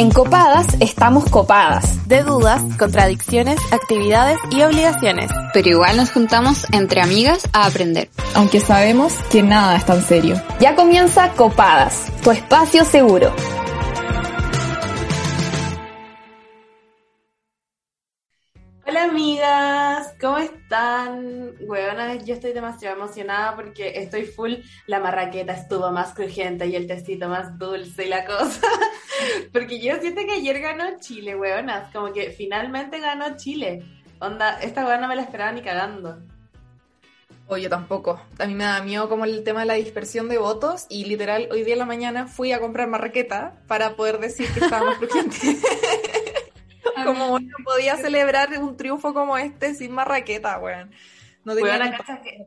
En Copadas estamos copadas. De dudas, contradicciones, actividades y obligaciones. Pero igual nos juntamos entre amigas a aprender. Aunque sabemos que nada es tan serio. Ya comienza Copadas, tu espacio seguro. Amigas, ¿cómo están? Weona, yo estoy demasiado emocionada porque estoy full, la marraqueta estuvo más crujiente y el tecito más dulce y la cosa. porque yo siento que ayer ganó Chile, weonas, como que finalmente ganó Chile. Onda, esta weona no me la esperaba ni cagando. O yo tampoco. A mí me da miedo como el tema de la dispersión de votos y literal hoy día en la mañana fui a comprar marraqueta para poder decir que estaba más crujiente. como no podía celebrar un triunfo como este sin marraqueta, weón. No tenía Weona, culpa. ¿cachai que-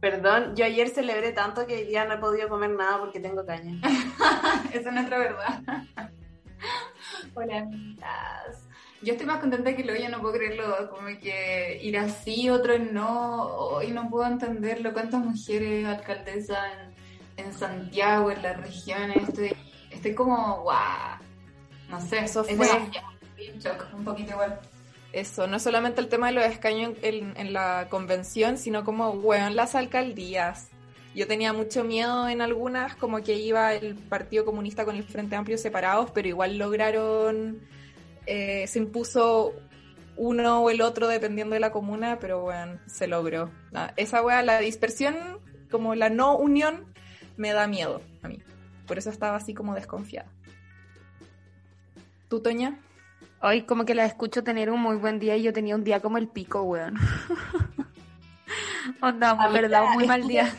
Perdón, yo ayer celebré tanto que ya no he podido comer nada porque tengo caña. Esa es nuestra verdad. Hola, amigas. Yo estoy más contenta que lo yo no puedo creerlo, como que ir así, otro no, y no puedo entenderlo. ¿Cuántas mujeres alcaldesas en, en Santiago, en las regiones? Estoy, estoy como, guau. No sé, Eso es fue- en shock, un poquito igual. Eso, no solamente el tema de los escaños en, en- en la convención, sino como, weón, las alcaldías. Yo tenía mucho miedo en algunas, como que iba el Partido Comunista con el Frente Amplio separados, pero igual lograron, eh, se impuso uno o el otro dependiendo de la comuna, pero bueno, se logró. Nada, esa wea, la dispersión, como la no unión, me da miedo a mí. Por eso estaba así como desconfiada. ¿Tú, Toña? Hoy como que la escucho tener un muy buen día y yo tenía un día como el pico, weón. Onda, Amiga, verdad, un muy mal día.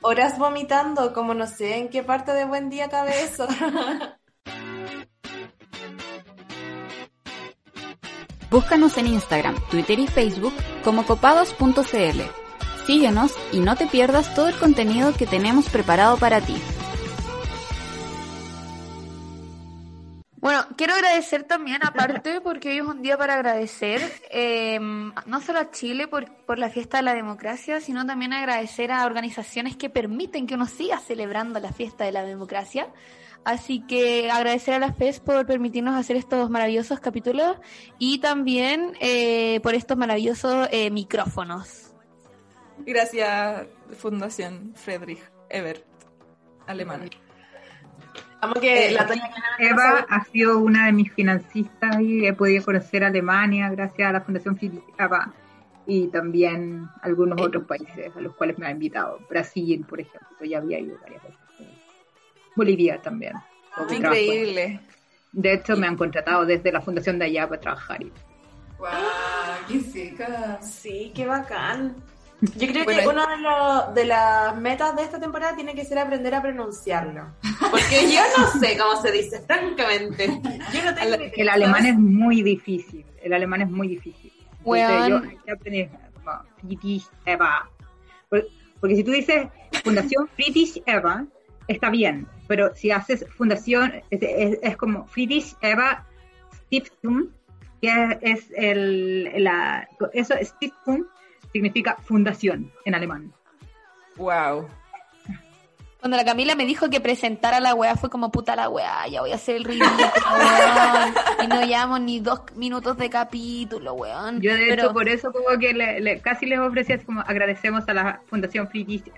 Horas vomitando, como no sé en qué parte de buen día cabe eso. Búscanos en Instagram, Twitter y Facebook como copados.cl. Síguenos y no te pierdas todo el contenido que tenemos preparado para ti. Bueno, quiero agradecer también, aparte, porque hoy es un día para agradecer, eh, no solo a Chile por, por la fiesta de la democracia, sino también agradecer a organizaciones que permiten que uno siga celebrando la fiesta de la democracia. Así que agradecer a las FES por permitirnos hacer estos maravillosos capítulos y también eh, por estos maravillosos eh, micrófonos. Gracias, Fundación Friedrich Ebert, alemán. Vamos que Eh, la Toña Eva ha sido una de mis financistas y he podido conocer Alemania gracias a la Fundación Eva y también algunos otros países a los cuales me ha invitado. Brasil, por ejemplo, ya había ido varias veces. Bolivia también. trabajo. Increíble. De hecho, me han contratado desde la fundación de allá para trabajar. y- ¡Guau! ¡Qué seca! Sí, qué bacán. Yo creo Bueno, que una de, lo- de las metas de esta temporada tiene que ser aprender a pronunciarlo. Porque yo no sé cómo se dice, francamente. Yo no tengo El alemán es muy difícil. El alemán es muy difícil. Entonces, Weón. yo hay que aprender Eva. Por- Porque si tú dices Fundación Friedrich Eva, está bien. Pero si haces Fundación, es, es- es como Friedrich Eva Stiftung, que es el, la, eso Stiftung significa fundación en alemán. Wow. Cuando la Camila me dijo que presentara la weá fue como puta la weá, ya voy a hacer el ridículo, weón. Y no llevamos ni dos minutos de capítulo, weón. Yo de Pero- hecho por eso como que le- le- casi les ofrecí como agradecemos a la Fundación Friedrich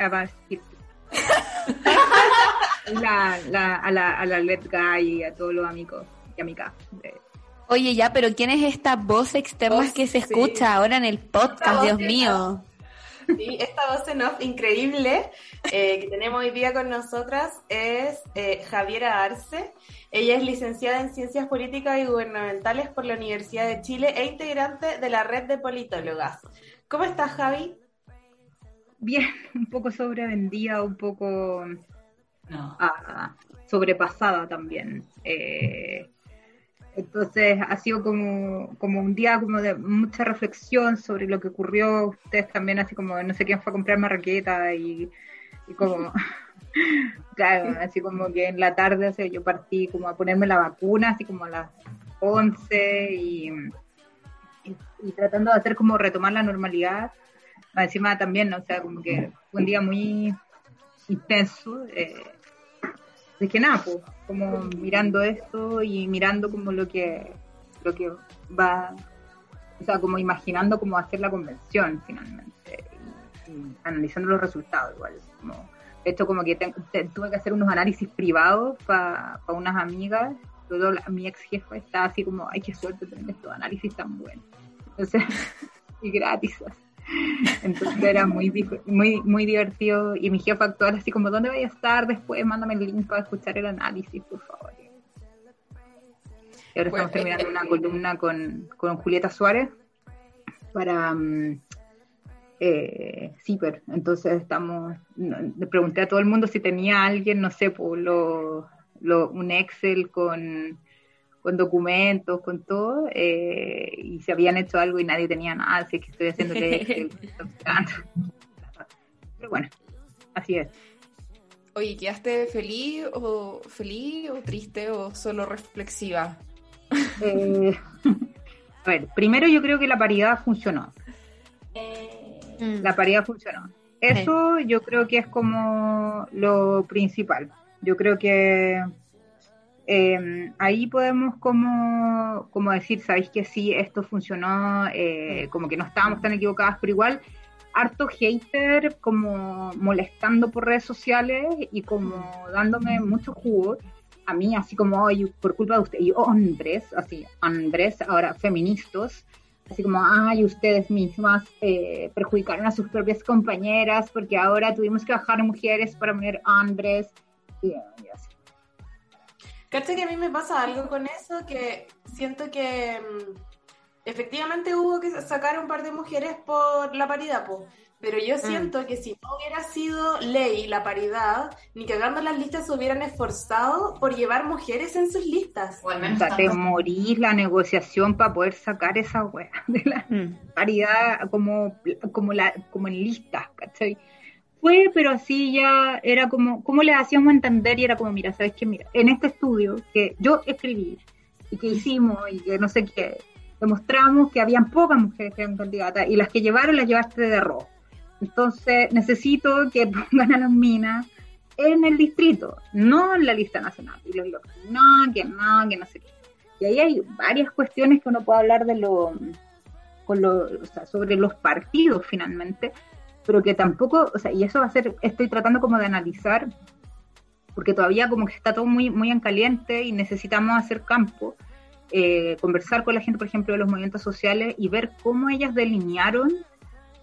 la, la, a la a la Let Guy y a todos los amigos y amigas. de- Oye, ya, pero ¿quién es esta voz externa Voz, que se sí. escucha ahora en el podcast? Dios mío. Sí, esta voz en off increíble eh, que tenemos hoy día con nosotras es eh, Javiera Arce. Ella es licenciada en Ciencias Políticas y Gubernamentales por la Universidad de Chile e integrante de la red de politólogas. ¿Cómo estás, Javi? Bien, un poco sobrevendida, un poco sobrepasada también. Eh, entonces ha sido como, como un día como de mucha reflexión sobre lo que ocurrió. Ustedes también, así como no sé quién fue a comprar marraqueta y, como, claro, así como que en la tarde yo partí como a ponerme la vacuna, así como a las 11 y, tratando de hacer como retomar la normalidad. Encima también, o sea, como que fue un día muy intenso. Eh, que nada, pues, como mirando esto y mirando como lo que, lo que va, o sea, como imaginando cómo hacer la convención finalmente, y, analizando los resultados igual, como, de como que tuve que hacer unos análisis privados para unas amigas, todo mi ex jefa estaba así como, ay, qué suerte tener estos análisis tan buenos, entonces, y gratis, entonces era muy, muy, muy divertido y mi jefa actual así como, ¿dónde voy a estar después? Mándame el link para escuchar el análisis, por favor. Y ahora estamos terminando una columna con, con Julieta Suárez para um, eh, Entonces estamos, le pregunté a todo el mundo si tenía alguien, no sé, por lo, lo, un Excel con con documentos, con todo, eh, y se habían hecho algo y nadie tenía nada, así que estoy haciendo que... Pero bueno, así es. Oye, ¿quedaste feliz o feliz o triste o solo reflexiva? Eh, a ver, primero yo creo que la paridad funcionó. Eh, la paridad funcionó. Eso yo creo que es como lo principal. Yo creo que eh, ahí podemos como, como decir, sabéis que sí, esto funcionó, eh, como que no estábamos tan equivocadas, pero igual harto hater como molestando por redes sociales y como dándome mucho jugo a mí, así como hoy por culpa de usted, y hombres, así, hombres, ahora feministas, así como, ay, ustedes mismas eh, perjudicaron a sus propias compañeras porque ahora tuvimos que bajar mujeres para poner hombres, y, y así Cacha que a mí me pasa algo con eso, que siento que mm, efectivamente hubo que sacar un par de mujeres por la paridad, pero yo mm. siento que si no hubiera sido ley la paridad, ni cagando las listas se hubieran esforzado por llevar mujeres en sus listas. O te morís la negociación para poder sacar esa wea de la mm. paridad como, como, la, como en listas, ¿cachai? Fue, pero así ya era como, ¿cómo le hacíamos entender? Y era como, mira, ¿sabes qué? Mira, en este estudio que yo escribí y que hicimos y que no sé qué, demostramos que habían pocas mujeres que eran candidatas y las que llevaron las llevaste de rojo. Entonces necesito que pongan a las minas en el distrito, no en la lista nacional. Y los locos, no, que no, que no sé qué. Y ahí hay varias cuestiones que uno puede hablar de lo, con lo, o sea, sobre los partidos finalmente, pero que tampoco, o sea, y eso va a ser, estoy tratando como de analizar, porque todavía como que está todo muy, muy en caliente y necesitamos hacer campo, eh, conversar con la gente, por ejemplo, de los movimientos sociales y ver cómo ellas delinearon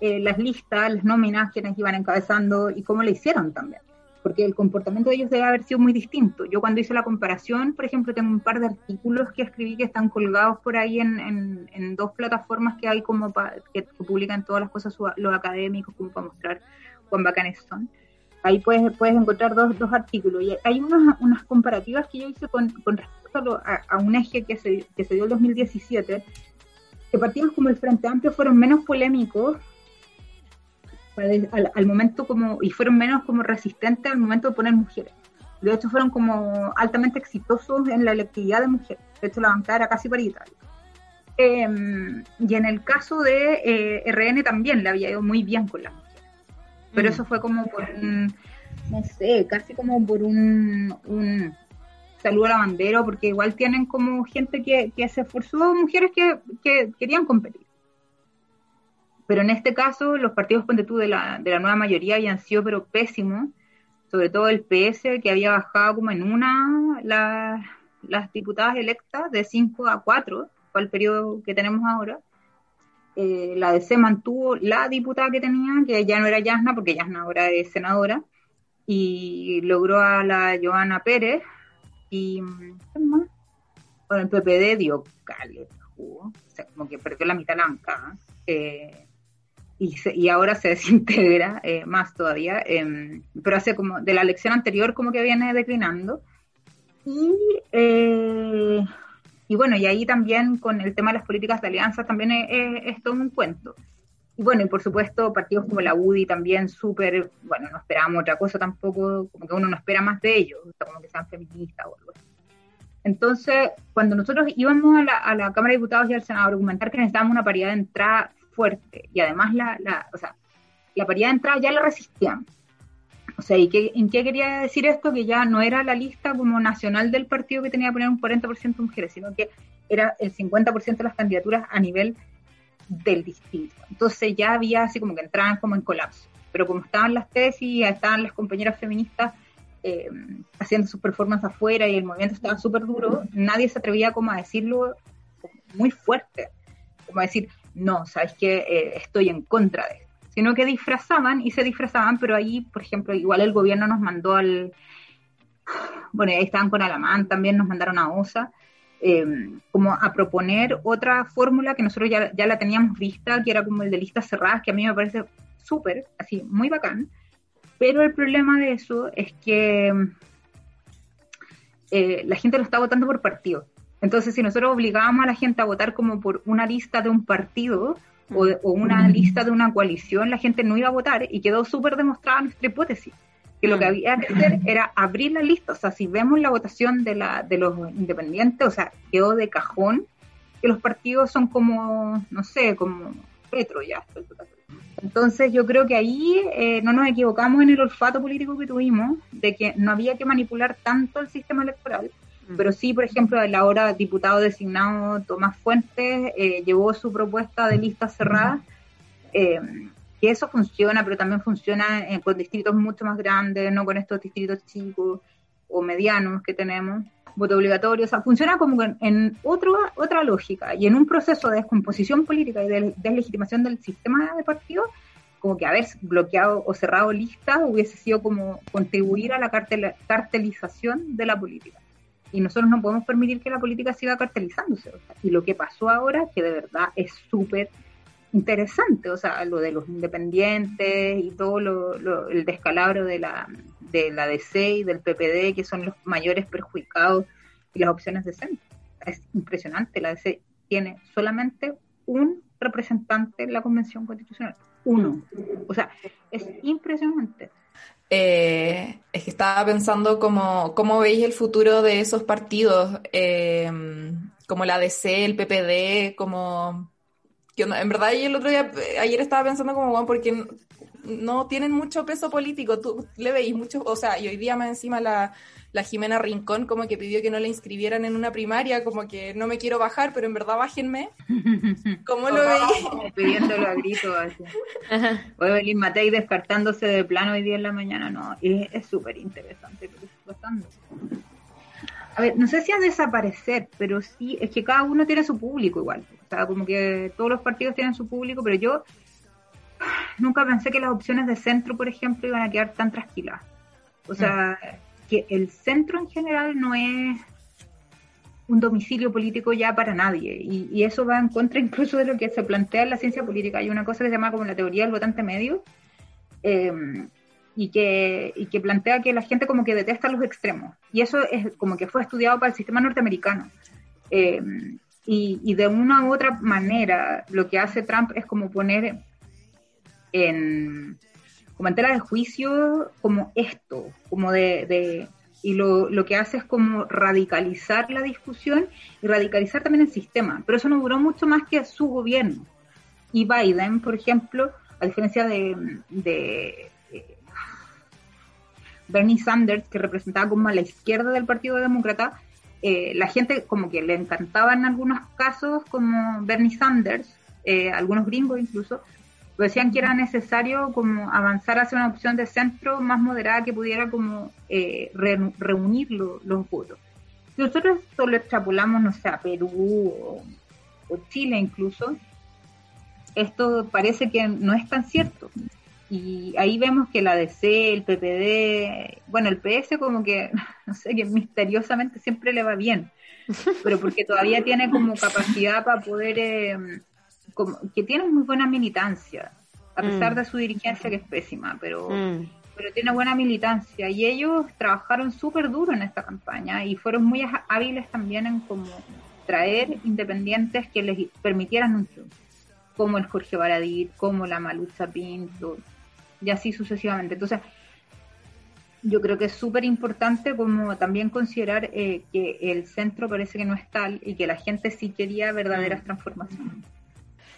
eh, las listas, las nóminas, quienes iban encabezando y cómo le hicieron también porque el comportamiento de ellos debe haber sido muy distinto. Yo cuando hice la comparación, por ejemplo, tengo un par de artículos que escribí que están colgados por ahí en, en, dos plataformas que hay como que, publican todas las cosas los académicos como para mostrar cuán bacanes son. Ahí puedes, puedes encontrar dos, dos artículos. Y hay unas, unas comparativas que yo hice con, con respecto a, a, un eje que se, que se dio el 2017, que partidos como el Frente Amplio fueron menos polémicos al, momento como, y fueron menos como resistentes al momento de poner mujeres. De hecho, fueron como altamente exitosos en la electividad de mujeres. De hecho, la bancada era casi paritaria. Em, y en el caso de eh, RN también le había ido muy bien con las mujeres. Pero mm. eso fue como por un, no sé, casi como por un, un saludo a la bandera, porque igual tienen como gente que, que se esforzó, mujeres que, que querían competir. Pero en este caso, los partidos de, de la nueva mayoría habían sido pero pésimos, sobre todo el PS, que había bajado como en una las diputadas electas de 5 a 4, para el periodo que tenemos ahora. Eh, la DC mantuvo la diputada que tenía, que ya no era Yasna, porque Yasna ahora es senadora, y logró a la Joana Pérez, y ¿qué más? Bueno, el PPD dio caleta, o sea, como que perdió la mitad de la bancada. Eh, y, y ahora se desintegra eh, más todavía, em, pero hace como de la elección anterior como que viene declinando. Y, eh, y bueno, y ahí también con el tema de las políticas de alianzas también es, todo un cuento. Y bueno, y por supuesto partidos como la UDI también súper, bueno, no esperábamos otra cosa tampoco, como que uno no espera más de ellos, como que sean feministas o algo. Entonces, cuando nosotros íbamos a la, a la Cámara de Diputados y al Senado a argumentar que necesitábamos una paridad de entrada fuerte y además la, la, o sea, la paridad de entrada ya la resistían. O sea, ¿y qué, en qué quería decir esto? Que ya no era la lista como nacional del partido que tenía que poner un 40% de mujeres, sino que era el 50% de las candidaturas a nivel del distrito. Entonces ya había así como que entraban como en colapso. Pero como estaban las tesis, estaban las compañeras feministas eh, haciendo sus performances afuera y el movimiento estaba súper duro, nadie se atrevía como a decirlo muy fuerte, como a decir, no, sabes que eh, estoy en contra de esto, sino que disfrazaban y se disfrazaban, pero ahí, por ejemplo, igual el gobierno nos mandó al, bueno, ahí estaban con Alamán, también nos mandaron a OSA, eh, como a proponer otra fórmula que nosotros ya, ya la teníamos vista, que era como el de listas cerradas, que a mí me parece súper, así, muy bacán, pero el problema de eso es que eh, la gente lo está votando por partido. Entonces, si nosotros obligábamos a la gente a votar como por una lista de un partido o, una lista de una coalición, la gente no iba a votar y quedó súper demostrada nuestra hipótesis, que lo que había que hacer era abrir la lista. O sea, si vemos la votación de, la, de los independientes, o sea, quedó de cajón que los partidos son como, no sé, como petro ya. Entonces yo creo que ahí eh, no nos equivocamos en el olfato político que tuvimos, de que no había que manipular tanto el sistema electoral, mm. Pero sí, por ejemplo, el ahora diputado designado Tomás Fuentes eh, llevó su propuesta de lista cerrada, eh, que eso funciona, pero también funciona con distritos mucho más grandes, no con estos distritos chicos o medianos que tenemos voto obligatorio, o sea, funciona como en, otro, otra lógica y en un proceso de descomposición política y de deslegitimación del sistema de partidos, como que haber bloqueado o cerrado listas hubiese sido como contribuir a la cartelización de la política. Y nosotros no podemos permitir que la política siga cartelizándose. y lo que pasó ahora, que de verdad es súper interesante, o sea, lo de los independientes y todo lo, el descalabro de la, de la DC y del PPD, que son los mayores perjudicados y las opciones de centro. Es impresionante, la DC tiene solamente un representante en la Convención Constitucional, uno. O sea, es impresionante. Eh, es que estaba pensando cómo, cómo veis el futuro de esos partidos, eh, como la DC, el PPD, como... en verdad, el otro día, ayer estaba pensando como, bueno, porque no tienen mucho peso político. Tú le veis mucho, o sea, y hoy día más encima la, la Jimena Rincón como que pidió que no la inscribieran en una primaria, como que no me quiero bajar, pero en verdad bájenme. ¿Cómo lo veis? Pidiéndolo a grito así. O Evelyn Matei descartándose de plano hoy día en la mañana, no, es súper interesante lo que está pasando. A ver, no sé si a desaparecer, pero sí, es que cada uno tiene su público igual. O sea, como que todos los partidos tienen su público, pero yo nunca pensé que las opciones de centro, por ejemplo, iban a quedar tan tranquilas. O sea, que el centro en general no es un domicilio político ya para nadie. Y, eso va en contra incluso de lo que se plantea en la ciencia política. Hay una cosa que se llama como la teoría del votante medio, em, y, que, y que plantea que la gente como que detesta los extremos. Y eso es como que fue estudiado para el sistema norteamericano. Em, y, y, de una u otra manera, lo que hace Trump es como poner en, como en de juicio como esto, como de, y lo, lo, que hace es como radicalizar la discusión y radicalizar también el sistema, pero eso no duró mucho más que su gobierno. Y Biden, por ejemplo, a diferencia de, de eh, Bernie Sanders, que representaba como a la izquierda del Partido Demócrata, eh, la gente como que le encantaba en algunos casos como Bernie Sanders, eh, algunos gringos incluso, decían que era necesario como avanzar hacia una opción de centro más moderada que pudiera como eh, reunir los votos. Si nosotros solo extrapolamos, no sé, a Perú o, Chile incluso, esto parece que no es tan cierto. Y ahí vemos que la DC, el PPD, bueno, el PS como que, no sé, que misteriosamente siempre le va bien, pero porque todavía tiene como capacidad para poder... Eh, que tienen muy buena militancia. a pesar de su dirigencia que es pésima, pero, pero tiene buena militancia. Y ellos trabajaron súper duro en esta campaña y fueron muy hábiles también en como traer independientes que les permitieran un triunfo, como el Jorge Baradit, como la Malucha Pinto, y así sucesivamente. Entonces, yo creo que es súper importante como también considerar eh, que el centro parece que no es tal y que la gente sí quería verdaderas transformaciones.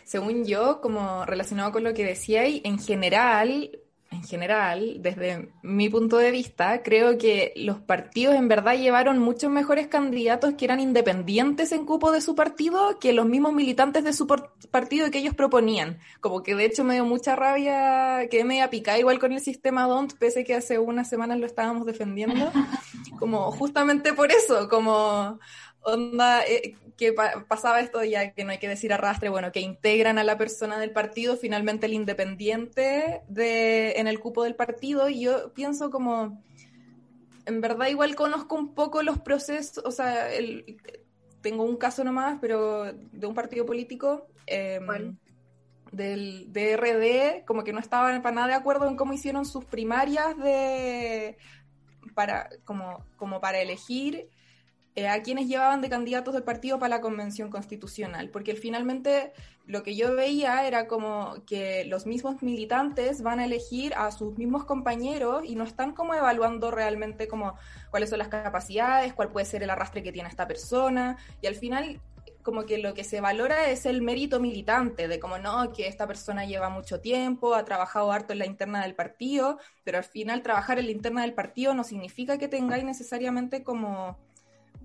Según yo, como relacionado con lo que decíais, en general, en general, desde mi punto de vista, creo que los partidos en verdad llevaron muchos mejores candidatos que eran independientes en cupo de su partido que los mismos militantes de su partido que ellos proponían. Como que de hecho me dio mucha rabia, quedé media picada igual con el sistema DONT, pese que hace unas semanas lo estábamos defendiendo. Como justamente por eso, como onda, eh, que pasaba esto ya que no hay que decir arrastre, bueno, que integran a la persona del partido, finalmente el independiente de, en el cupo del partido, y yo pienso como, en verdad igual conozco un poco los procesos, o sea, el, tengo un caso nomás, pero de un partido político, em, del DRD, como que no estaban para nada de acuerdo en cómo hicieron sus primarias de para como, como para elegir eh, a quienes llevaban de candidatos del partido para la convención constitucional, porque finalmente lo que yo veía era como que los mismos militantes van a elegir a sus mismos compañeros y no están como evaluando realmente como cuáles son las capacidades, cuál puede ser el arrastre que tiene esta persona, y al final como que lo que se valora es el mérito militante, de como no, que esta persona lleva mucho tiempo, ha trabajado harto en la interna del partido, pero al final trabajar en la interna del partido no significa que tengáis necesariamente como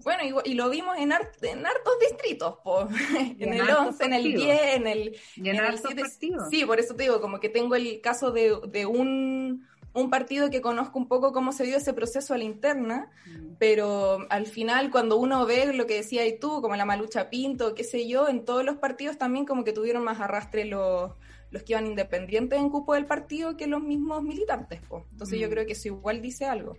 bueno, y, lo vimos en, en hartos distritos, en, el 11, en el 10, en el, en, el 7. Sí, por eso te digo, como que tengo el caso de, de un, un, partido que conozco un poco cómo se dio ese proceso a la interna, mm. pero al final cuando uno ve lo que decía y tú, como la Malucha Pinto, qué sé yo, en todos los partidos también como que tuvieron más arrastre los los que iban independientes en cupo del partido que los mismos militantes. Entonces yo mm. creo que eso igual dice algo.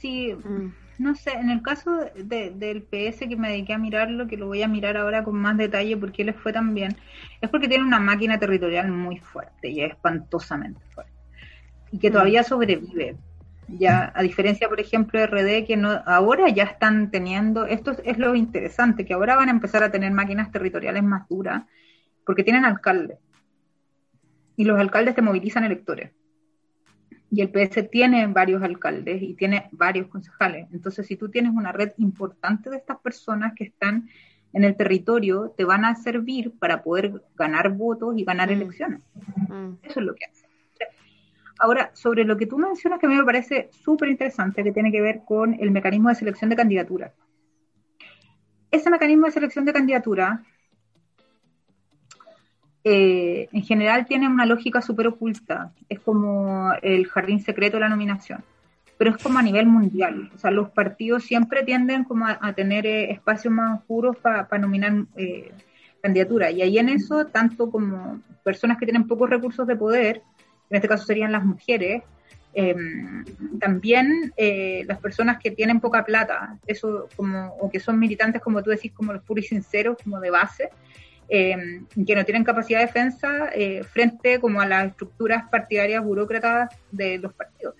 Sí, mm no sé, en el caso del PS que me dediqué a mirarlo, que lo voy a mirar ahora con más detalle porque les fue tan bien, es porque tiene una máquina territorial muy fuerte y espantosamente fuerte. Y que todavía sobrevive. Ya, a diferencia, por ejemplo, de RD, que no, ahora ya están teniendo, esto es lo interesante, que ahora van a empezar a tener máquinas territoriales más duras, porque tienen alcaldes. Y los alcaldes te movilizan electores y el PS tiene varios alcaldes y tiene varios concejales. Entonces, si tú tienes una red importante de estas personas que están en el territorio, te van a servir para poder ganar votos y ganar mm. elecciones. Mm. Eso es lo que hace. Ahora, sobre lo que tú mencionas, que a mí me parece súper interesante, que tiene que ver con el mecanismo de selección de candidatura. Ese mecanismo de selección de candidatura eh, en general tiene una lógica súper oculta. Es como el jardín secreto de la nominación. Pero es como a nivel mundial. O sea, los partidos siempre tienden como a, tener eh, espacios más oscuros para nominar eh, candidaturas. Y ahí en eso, tanto como personas que tienen pocos recursos de poder, en este caso serían las mujeres, em, también las personas que tienen poca plata, eso como, o que son militantes, como tú decís, como los puros y sinceros, como de base, eh, que no tienen capacidad de defensa eh, frente como a las estructuras partidarias burócratas de los partidos.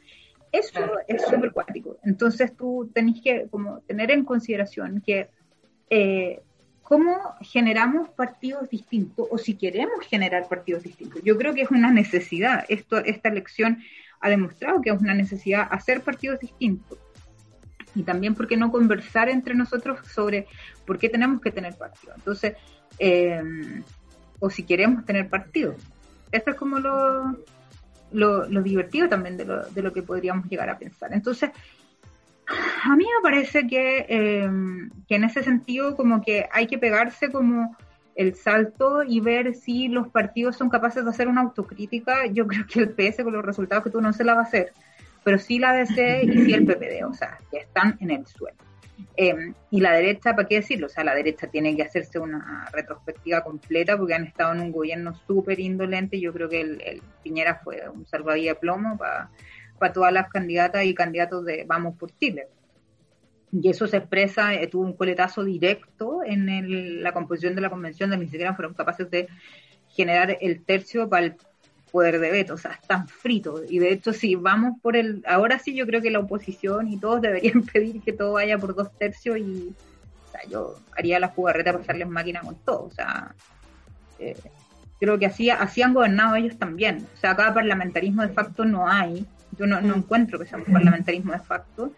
Eso es súper cuático. Entonces tú tenés que como tener en consideración que eh, cómo generamos partidos distintos o si queremos generar partidos distintos. Yo creo que es una necesidad. Esto, esta elección ha demostrado que es una necesidad hacer partidos distintos. Y también, ¿por qué no conversar entre nosotros sobre por qué tenemos que tener partidos? Entonces, eh, o si queremos tener partido. Eso es como lo, lo, divertido también de lo, de lo, que podríamos llegar a pensar. Entonces, a mí me parece que, eh, que en ese sentido como que hay que pegarse como el salto y ver si los partidos son capaces de hacer una autocrítica. Yo creo que el PS con los resultados que tú no se la va a hacer, pero sí la DC y sí el PPD, o sea, que están en el suelo. Em, y la derecha, ¿para qué decirlo? O sea, la derecha tiene que hacerse una retrospectiva completa porque han estado en un gobierno súper indolente. Yo creo que el, Piñera fue un salvadía de plomo para todas las candidatas y candidatos de Vamos por Chile. Y eso se expresa, eh, tuvo un coletazo directo en la composición de la convención, de ni siquiera fueron capaces de generar el tercio para el poder de veto, o sea, están fritos. Y de hecho, si vamos por el, ahora sí yo creo que la oposición y todos deberían pedir que todo vaya por dos tercios y, o sea, yo haría la jugarreta para hacerles máquina con todo, o sea, eh, creo que así, así han gobernado ellos también. O sea, acá parlamentarismo de facto no hay, yo no, no encuentro que sea un parlamentarismo de facto.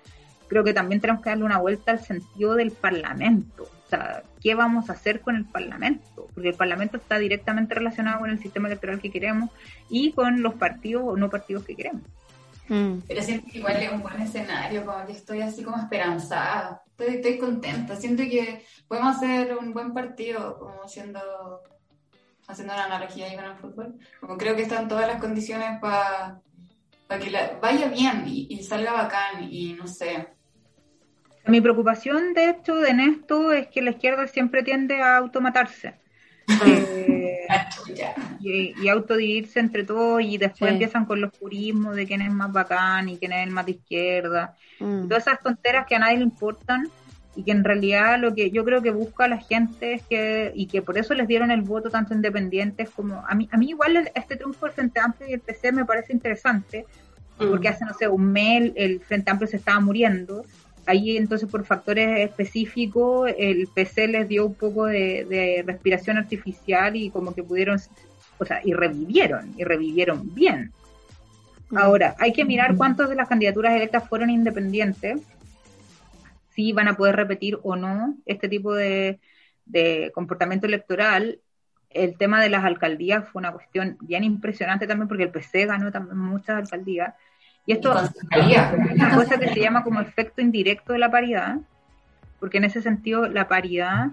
Creo que también tenemos que darle una vuelta al sentido del parlamento. O sea, ¿qué vamos a hacer con el parlamento? Porque el parlamento está directamente relacionado con el sistema electoral que queremos y con los partidos o no partidos que queremos. Mm. Pero siento que igual es un buen escenario, como que estoy así como esperanzada. Estoy, estoy contenta. Siento que podemos hacer un buen partido, como siendo haciendo una analogía ahí con el fútbol. Como creo que están todas las condiciones para que vaya bien y, salga bacán y no sé. Mi preocupación, de hecho, en esto es que la izquierda siempre tiende a automatarse. eh, y, y, autodividirse entre todos y después empiezan con los purismos de quién es más bacán y quién es el más de izquierda. Mm. Todas esas tonteras que a nadie le importan y que en realidad lo que yo creo que busca la gente es que, y que por eso les dieron el voto tanto independientes como, a mí, a mí igual este triunfo del Frente Amplio y el PC me parece interesante, porque mm. hace, no sé, un mes el Frente Amplio se estaba muriendo, ahí entonces por factores específicos el PC les dio un poco de, respiración artificial y como que pudieron, o sea, y revivieron, y revivieron bien. Ahora, hay que mirar cuántas de las candidaturas electas fueron independientes si van a poder repetir o no este tipo de, comportamiento electoral. El tema de las alcaldías fue una cuestión bien impresionante también porque el PC ganó también muchas alcaldías. Y esto es una cosa que se llama como efecto indirecto de la paridad, porque en ese sentido la paridad,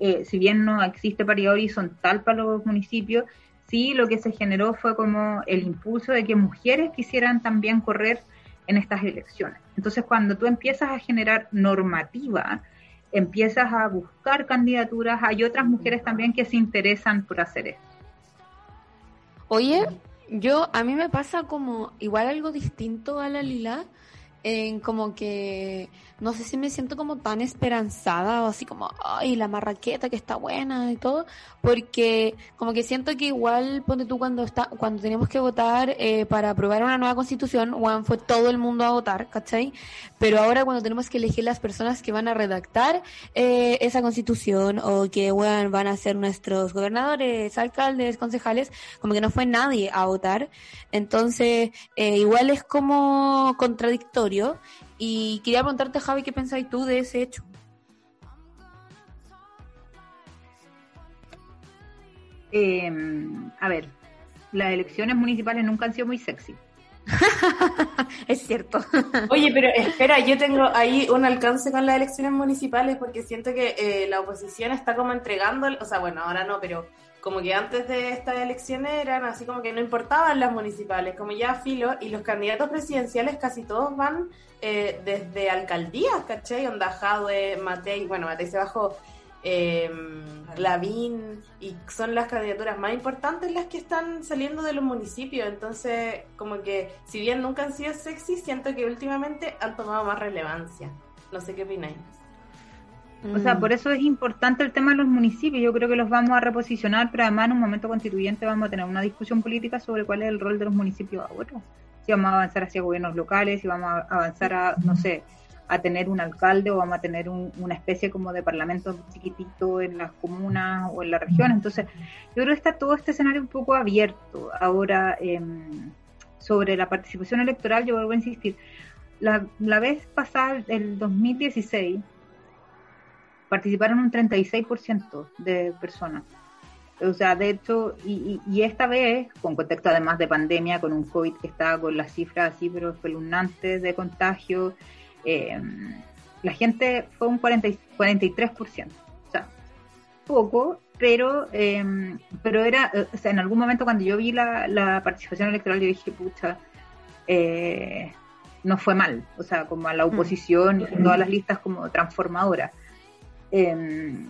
eh, si bien no existe paridad horizontal para los municipios, sí lo que se generó fue como el impulso de que mujeres quisieran también correr en estas elecciones. Entonces, cuando tú empiezas a generar normativa, empiezas a buscar candidaturas, hay otras mujeres también que se interesan por hacer esto. Oye, yo a mí me pasa como igual algo distinto a la Lila, en como que no sé si me siento como tan esperanzada o así como, ay, la marraqueta que está buena y todo, porque como que siento que igual, ponte tú cuando está, cuando teníamos que votar eh, para aprobar una nueva constitución, Juan fue todo el mundo a votar, ¿cachai? Pero ahora cuando tenemos que elegir las personas que van a redactar eh, esa constitución o que bueno, van a ser nuestros gobernadores, alcaldes, concejales, como que no fue nadie a votar, entonces eh, igual es como contradictorio y quería preguntarte, Javi, ¿qué pensáis tú de ese hecho? Em, a ver, las elecciones municipales nunca han sido muy sexy. es cierto. Oye, pero espera, yo tengo ahí un alcance con las elecciones municipales porque siento que eh, la oposición está como entregando, o sea, bueno, ahora no, pero como que antes de estas elecciones eran así como que no importaban las municipales, como ya filo, y los candidatos presidenciales casi todos van eh, desde alcaldías, ¿cachai? Onda Jadwe, Matei, bueno, Matei se bajó, eh, Lavín, y son las candidaturas más importantes las que están saliendo de los municipios, entonces como que si bien nunca han sido sexy, siento que últimamente han tomado más relevancia. No sé qué opináis. O sea, por eso es importante el tema de los municipios. Yo creo que los vamos a reposicionar, pero además en un momento constituyente vamos a tener una discusión política sobre cuál es el rol de los municipios ahora. Si vamos a avanzar hacia gobiernos locales, si vamos a avanzar a, no sé, a tener un alcalde o vamos a tener una especie como de parlamento chiquitito en las comunas o en la región. Entonces, yo creo que está todo este escenario un poco abierto. Ahora, em, sobre la participación electoral, yo vuelvo a insistir. La, la vez pasada, el 2016, participaron un 36% de personas. O sea, de hecho, y, esta vez, con contexto además de pandemia, con un COVID que estaba con las cifras así, pero espeluznantes de contagio, eh, la gente fue un 40, 43%. O sea, poco, pero eh, pero era, o sea, en algún momento cuando yo vi la, la participación electoral, yo dije, pucha, eh, no fue mal. O sea, como a la mm. oposición y todas las listas como transformadoras. Em,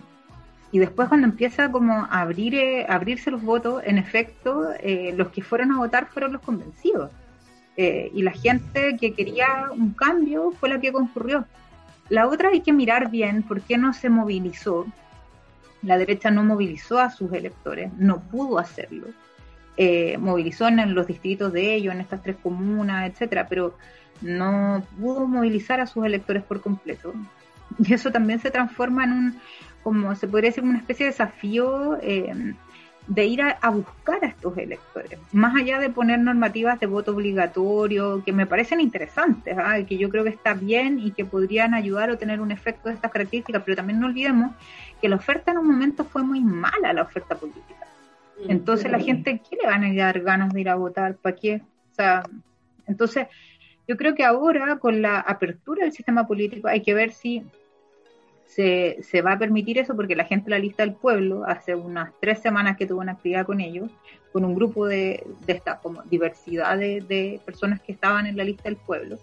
y después cuando empieza como a abrir, eh, abrirse los votos, en efecto, eh, los que fueron a votar fueron los convencidos. Eh, y la gente que quería un cambio fue la que concurrió. La otra hay que mirar bien por qué no se movilizó. La derecha no movilizó a sus electores, no pudo hacerlo. eh, movilizó en los distritos de ellos, en estas tres comunas, etcétera, pero no pudo movilizar a sus electores por completo. Y eso también se transforma en un, como se podría decir, una especie de desafío eh, de ir a, buscar a estos electores, más allá de poner normativas de voto obligatorio, que me parecen interesantes, ¿ah? que yo creo que está bien y que podrían ayudar o tener un efecto de estas características, pero también no olvidemos que la oferta en un momento fue muy mala, la oferta política. Mm, entonces la gente, ¿qué le van a dar ganas de ir a votar? ¿Para qué? O sea, entonces yo creo que ahora con la apertura del sistema político hay que ver si se, se, va a permitir eso porque la gente de la lista del pueblo, hace unas tres semanas que tuvo una actividad con ellos, con un grupo de, de esta como diversidad de, personas que estaban en la lista del pueblo,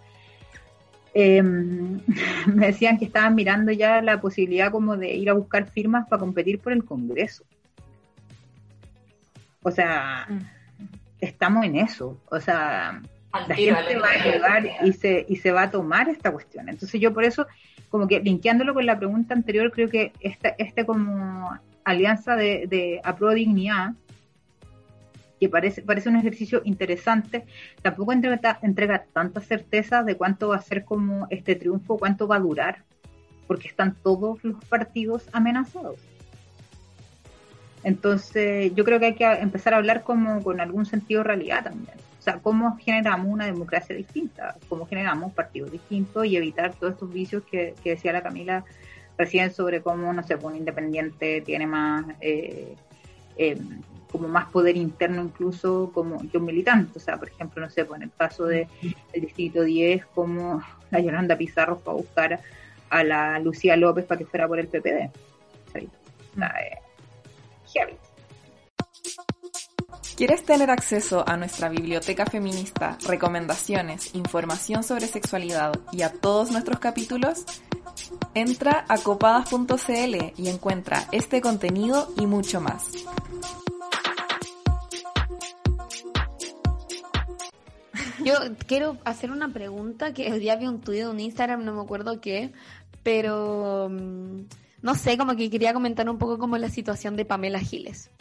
em, me decían que estaban mirando ya la posibilidad como de ir a buscar firmas para competir por el Congreso. O sea, mm. estamos en eso. O sea, la gente va a llegar y se, y se va a tomar esta cuestión. Entonces yo por eso como que linkeándolo con la pregunta anterior, creo que esta, este como alianza de, de dignidad, que parece, parece un ejercicio interesante, tampoco entrega, entrega tanta certeza de cuánto va a ser como este triunfo, cuánto va a durar, porque están todos los partidos amenazados. Entonces, yo creo que hay que empezar a hablar como con algún sentido de realidad también. O sea, cómo generamos una democracia distinta, cómo generamos partidos distintos y evitar todos estos vicios que, decía la Camila recién sobre cómo, no sé, pues, un independiente tiene más, eh, eh, como más poder interno incluso como que un militante. O sea, por ejemplo, no sé, pues en el caso del Distrito 10, como la Yolanda Pizarro fue a buscar a la Lucía López para que fuera por el PPD. O sea, eh, ¿Quieres tener acceso a nuestra biblioteca feminista, recomendaciones, información sobre sexualidad y a todos nuestros capítulos? Entra a copadas.cl y encuentra este contenido y mucho más. Yo quiero hacer una pregunta que el día vi un tuit de un Instagram, no me acuerdo qué, pero mm, no sé, como que quería comentar un poco como la situación de Pamela Giles.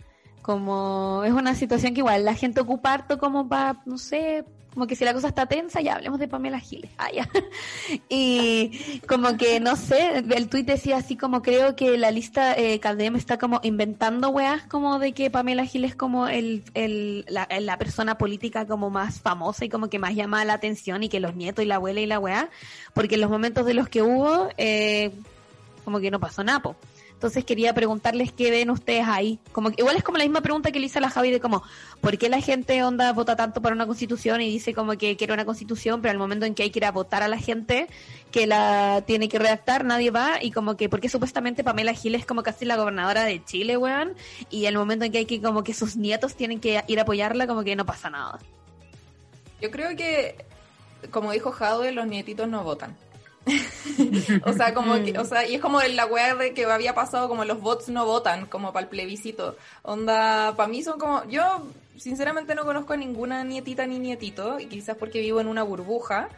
Como es una situación que igual la gente ocupa harto como para, no sé, como que si la cosa está tensa, ya hablemos de Pamela Giles. Ah, y como que, no sé, el tuit decía así como creo que la lista eh, Caldem está como inventando weas como de que Pamela Giles es como el, el, la, persona política como más famosa y como que más llama la atención y que los nietos y la abuela y la wea, porque en los momentos de los que hubo, eh, como que no pasó nada, entonces quería preguntarles qué ven ustedes ahí. Como igual es como la misma pregunta que le hice a la Javi de como, ¿por qué la gente onda vota tanto para una constitución y dice como que quiere una constitución, pero al momento en que hay que ir a votar a la gente que la tiene que redactar, nadie va y como que, porque supuestamente Pamela Giles es como casi la gobernadora de Chile, weón, y el momento en que hay que como que sus nietos tienen que ir a apoyarla, como que no pasa nada. Yo creo que, como dijo Jadwe, los nietitos no votan. o sea, como que, o sea, y es como la weá de que había pasado como los bots no votan, como para el plebiscito. Onda, para mí son como, yo sinceramente no conozco a ninguna nietita ni nietito, y quizás porque vivo en una burbuja,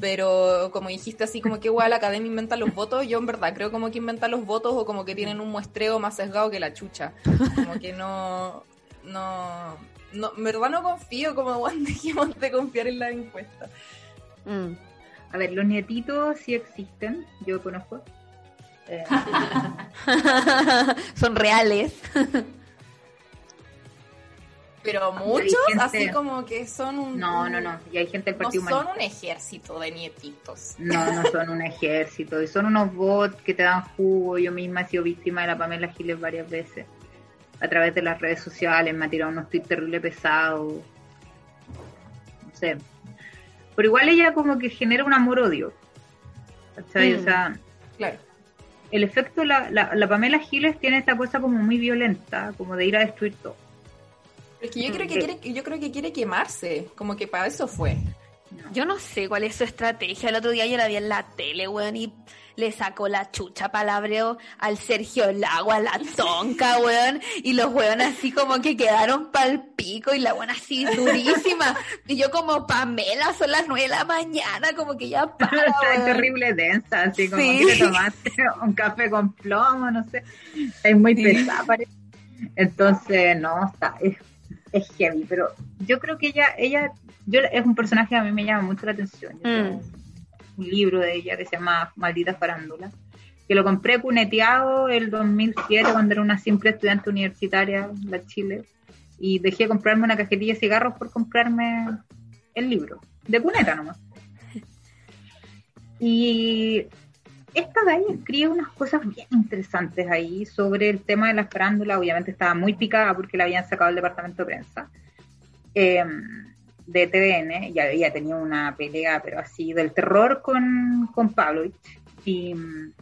pero como dijiste así, como que igual la academia inventa los votos, yo en verdad creo como que inventa los votos o como que tienen un muestreo más sesgado que la chucha. Como que no, no, no, en verdad no confío como Juan dijimos de confiar en la encuesta. Mm. A ver, los nietitos sí existen, yo conozco. Eh, Son reales. Pero muchos, así como que son un... No, no, no, y hay gente del Partido No son un ejército de nietitos. No, no son un ejército, y son unos bots que te dan jugo. Yo misma he sido víctima de la Pamela Giles varias veces. A través de las redes sociales me ha tirado unos tweets terrible pesados. No sé, pero igual ella como que genera un amor-odio. ¿Cachai? O mm. sea, claro. el efecto, la, la, Pamela Giles tiene esta cosa como muy violenta, como de ir a destruir todo. Es que yo creo que quiere, yo creo que quiere quemarse, como que para eso fue. Yo no sé cuál es su estrategia. El otro día yo la vi en la tele, weón, y le sacó la chucha palabreo al Sergio Lago, a la tonca, weón, y los weón así como que quedaron pal pico y la buena así durísima. Y yo como, Pamela, son las nueve de la mañana, como que ya para, Está terrible densa, así como que tomaste un café con plomo, no sé. Es muy pesada, parece. Entonces, no, está, es es heavy, pero yo creo que ella, ella, yo es un personaje que a mí me llama mucho la atención. Yo tengo Mm. un libro de ella que se llama Maldita Farándula, que lo compré cuneteado el 2007 cuando era una simple estudiante universitaria en la Chile y dejé de comprarme una cajetilla de cigarros por comprarme el libro, de cuneta nomás. Y esta de ahí escribe unas cosas bien interesantes ahí sobre el tema de la farándula. Obviamente estaba muy picada porque la habían sacado del departamento de prensa eh, de TVN. Ya había tenido una pelea, pero así, del terror con, con Pavlovich. Y mm,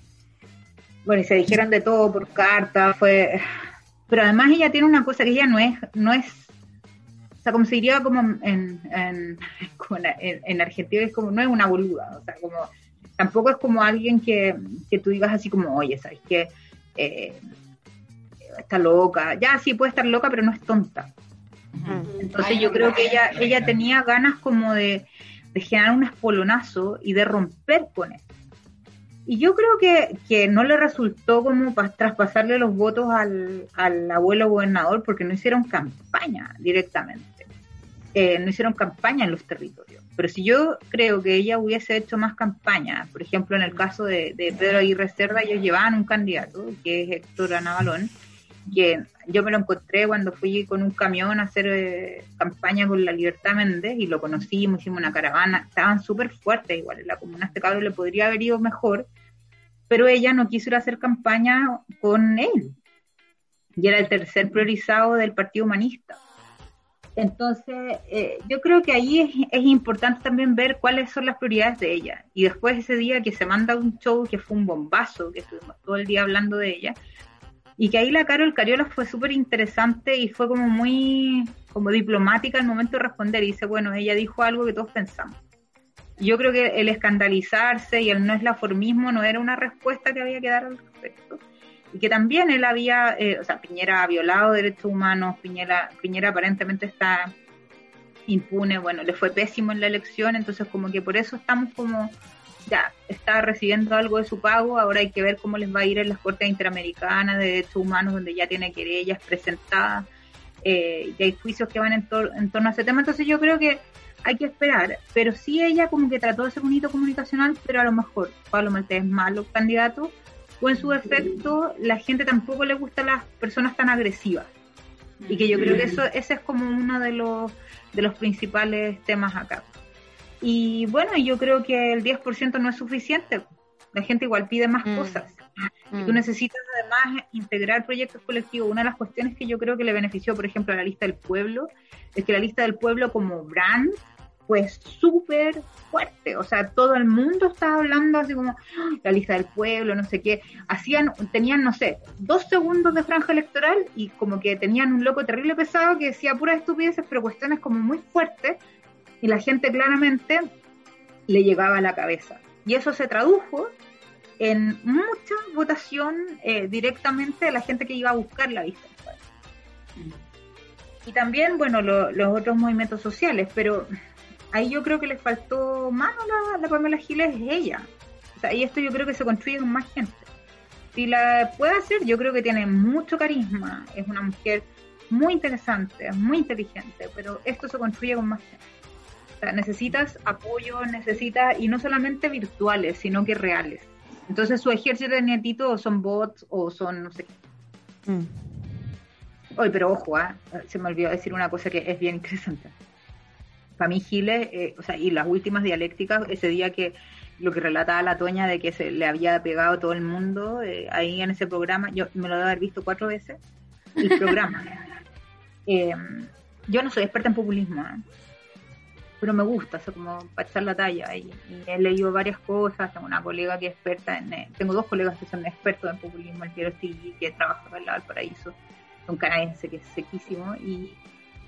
bueno, y se dijeron de todo por carta. Fue. Pero además ella tiene una cosa que ella no es, no es o sea, como se diría como en, en, en, en Argentina, es como, no es una boluda, o sea, como, tampoco es como alguien que, que tú digas así como, oye, ¿sabes qué? Eh, está loca, ya sí puede estar loca, pero no es tonta. Entonces yo creo que ella, ella tenía ganas como de, de generar un espolonazo y de romper con eso. Y yo creo que, que no le resultó como pa- traspasarle los votos al, al abuelo gobernador porque no hicieron campaña directamente. Eh, no hicieron campaña en los territorios. Pero si yo creo que ella hubiese hecho más campaña, por ejemplo, en el caso de, Pedro Aguirre Cerda, ellos llevaban un candidato, que es Héctor Anabalón, que yo me lo encontré cuando fui con un camión a hacer eh, campaña con la Libertad Méndez y lo conocimos, hicimos una caravana, estaban súper fuertes igual, en la comuna este cabro le podría haber ido mejor, pero ella no quiso hacer campaña con él. Y era el tercer priorizado del Partido Humanista. Entonces, eh, yo creo que ahí es, es importante también ver cuáles son las prioridades de ella. Y después ese día que se manda un show que fue un bombazo, que estuvimos todo el día hablando de ella, y que ahí la Carol Cariola fue súper interesante y fue como muy como diplomática al momento de responder. Y dice, bueno, ella dijo algo que todos pensamos. Yo creo que el escandalizarse y el no eslaformismo no era una respuesta que había que dar al respecto. Y que también él había, eh, o sea, Piñera ha violado derechos humanos, Piñera, Piñera aparentemente está impune, bueno, le fue pésimo en la elección, entonces como que por eso estamos como, ya, está recibiendo algo de su pago, ahora hay que ver cómo les va a ir en las Cortes Interamericanas de Derechos Humanos, donde ya tiene querellas presentadas, eh, y hay juicios que van en, tor- en torno a ese tema, entonces yo creo que hay que esperar, pero sí ella como que trató de ser un hito comunicacional, pero a lo mejor Pablo Maltés es malo candidato, o en su efecto la gente tampoco le gusta a las personas tan agresivas. Y que yo creo que eso ese es como uno de los, de los principales temas acá. Y bueno, yo creo que el 10% no es suficiente. La gente igual pide más Mm. cosas. Y Mm. tú necesitas además integrar proyectos colectivos. Una de las cuestiones que yo creo que le benefició, por ejemplo, a la lista del pueblo, es que la lista del pueblo como brand fue súper fuerte. O sea, todo el mundo estaba hablando así como "Ah, la lista del pueblo, no sé qué. Hacían, tenían, no sé, dos segundos de franja electoral y como que tenían un loco terrible pesado que decía puras estupideces, pero cuestiones como muy fuertes. Y la gente claramente le llegaba a la cabeza. Y eso se tradujo en mucha votación eh, directamente de la gente que iba a buscar la lista. del pueblo. Y también, bueno, lo- los otros movimientos sociales, pero ahí yo creo que le faltó mano a la, la Pamela Giles, es ella. O sea, y esto yo creo que se construye con más gente. Si la puede hacer, yo creo que tiene mucho carisma, es una mujer muy interesante, muy inteligente, pero esto se construye con más gente. O sea, necesitas apoyo, necesitas, y no solamente virtuales, sino que reales. Entonces su ejército de nietito o son bots o son no sé qué. Mm. Oye, pero ojo, ah, se me olvidó decir una cosa que es bien interesante. Para mí Giles, eh, o sea, y las últimas dialécticas, ese día que lo que relataba la Toña de que se le había pegado todo el mundo, eh, ahí en ese programa, yo me lo debo haber visto cuatro veces, el programa. Eh, yo no soy experta en populismo, ¿eh? pero me gusta, o sea, como para echar la talla. Y, y he leído varias cosas, tengo una colega que es experta en, tengo dos colegas que son expertos en populismo, el Piero Stigli, que trabaja en la Valparaíso, un canadiense que es sequísimo, y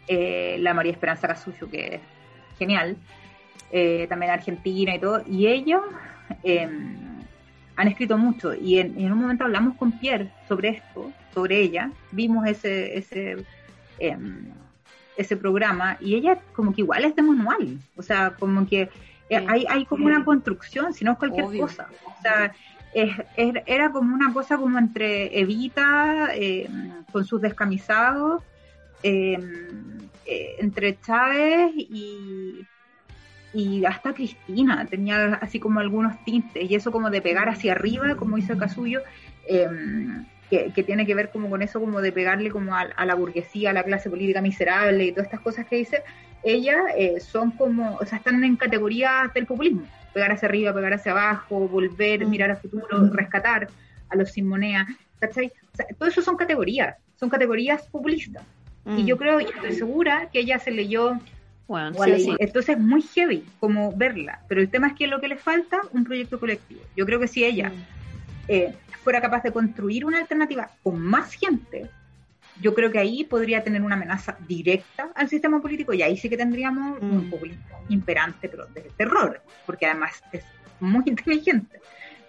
eh, la María Esperanza Casucho, que es genial, eh, también argentina y todo, y ellos eh, han escrito mucho, y en, en un momento hablamos con Pierre sobre esto, sobre ella, vimos ese, ese, eh, ese programa, y ella como que igual es de manual, o sea, como que eh, hay, hay como una construcción, si no es cualquier Obvio. cosa, o sea, es- era como una cosa como entre Evita, eh, con sus descamisados, eh, eh, entre Chávez y, y hasta Cristina, tenía así como algunos tintes, y eso como de pegar hacia arriba, como hizo Casullo, eh, que, que, tiene que ver como con eso como de pegarle como a, a, la burguesía, a la clase política miserable y todas estas cosas que dice, ella eh, son como, o sea, están en categorías del populismo, pegar hacia arriba, pegar hacia abajo, volver, mm. mirar al futuro, mm. rescatar a los sin moneda, ¿cachai? O sea, todo eso son categorías, son categorías populistas. Mm. Y yo creo, y estoy segura que ella se leyó bueno, sí, sí. Entonces es muy heavy como verla, pero el tema es que lo que le falta, un proyecto colectivo. Yo creo que si ella eh, fuera capaz de construir una alternativa con más gente, yo creo que ahí podría tener una amenaza directa al sistema político y ahí sí que tendríamos mm. un populismo imperante, pero de terror, porque además es muy inteligente.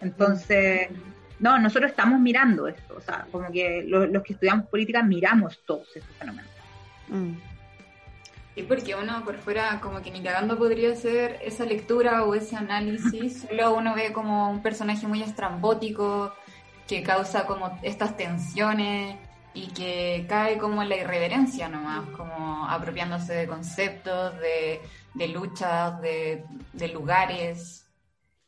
Entonces, no, nosotros estamos mirando esto, o sea, como que los, los que estudiamos política miramos todos estos fenómenos. Mm. Sí, porque uno por fuera como que ni cagando podría hacer esa lectura o ese análisis, solo uno ve como un personaje muy estrambótico que causa como estas tensiones y que cae como en la irreverencia nomás, como apropiándose de conceptos, de, de luchas, de, de lugares,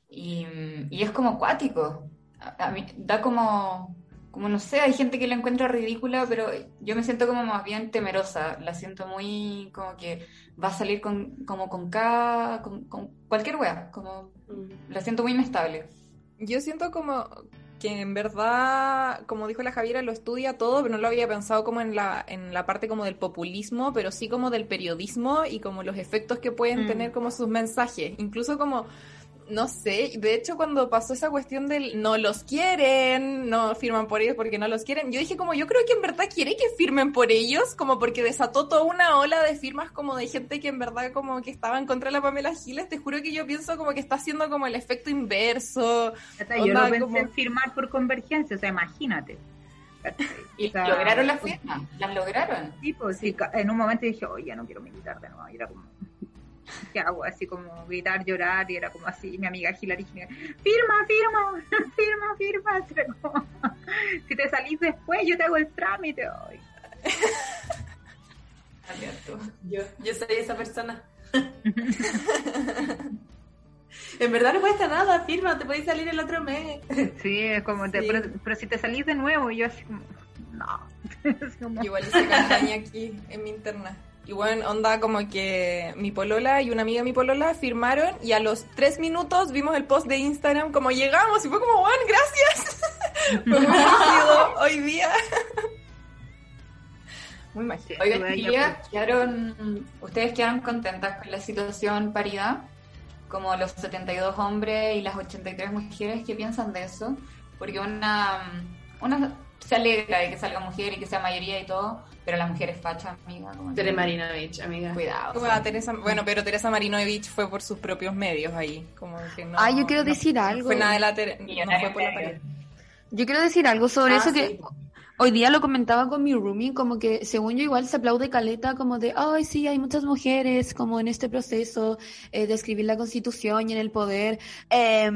y, y, es como acuático, a, a mí, da como como no sé, hay gente que la encuentra ridícula, pero yo me siento como más bien temerosa, la siento muy como que va a salir con, como con cada, con, con cualquier wea, como mm. la siento muy inestable. Yo siento como que en verdad, como dijo la Javiera, lo estudia todo, pero no lo había pensado como en la, en la parte como del populismo, pero sí como del periodismo y como los efectos que pueden mm. tener como sus mensajes, incluso como no sé, de hecho cuando pasó esa cuestión del no los quieren, no firman por ellos porque no los quieren, yo dije como yo creo que en verdad quiere que firmen por ellos, como porque desató toda una ola de firmas como de gente que en verdad como que estaba en contra de la Pamela Giles, te juro que yo pienso como que está haciendo como el efecto inverso. yo no pensé en firmar por convergencia, o sea, imagínate. Y lograron la firma, las lograron. Sí, pues sí, en un momento dije, oye, no quiero militar de nuevo, y era como ¿qué hago? Así como gritar, llorar, y era como así, mi amiga Hilary, firma, firma, firma, firma, si te salís después, yo te hago el trámite hoy. yo, yo soy esa persona. En verdad no cuesta nada, firma, te podéis salir el otro mes. Sí, es como, Te, pero, pero, si te salís de nuevo, yo así como, no. como... Igual hice campaña aquí en mi interna. Y bueno, onda como que mi polola y una amiga de mi polola firmaron y a los tres minutos vimos el post de Instagram como llegamos y fue como, Juan, gracias. fue muy hoy día. muy mágico. Oigan, quedaron, ¿ustedes quedaron contentas con la situación paridad? Como los 72 hombres y las 83 mujeres, ¿qué piensan de eso? Porque una, una se alegra de que salga mujer y que sea mayoría y todo, pero la mujer es facha, amiga. Tere Marinovich, amiga. Cuidado. Bueno, Teresa, bueno, pero Teresa Marinovich fue por sus propios medios ahí. Como que no, ah, yo quiero decir algo. Fue nada de la no fue por la Yo quiero decir algo sobre ah, eso sí. que Hoy día lo comentaba con mi roomie, como que según yo igual se aplaude caleta, como de, ay, sí, hay muchas mujeres como en este proceso eh, de escribir la constitución y en el poder. Eh,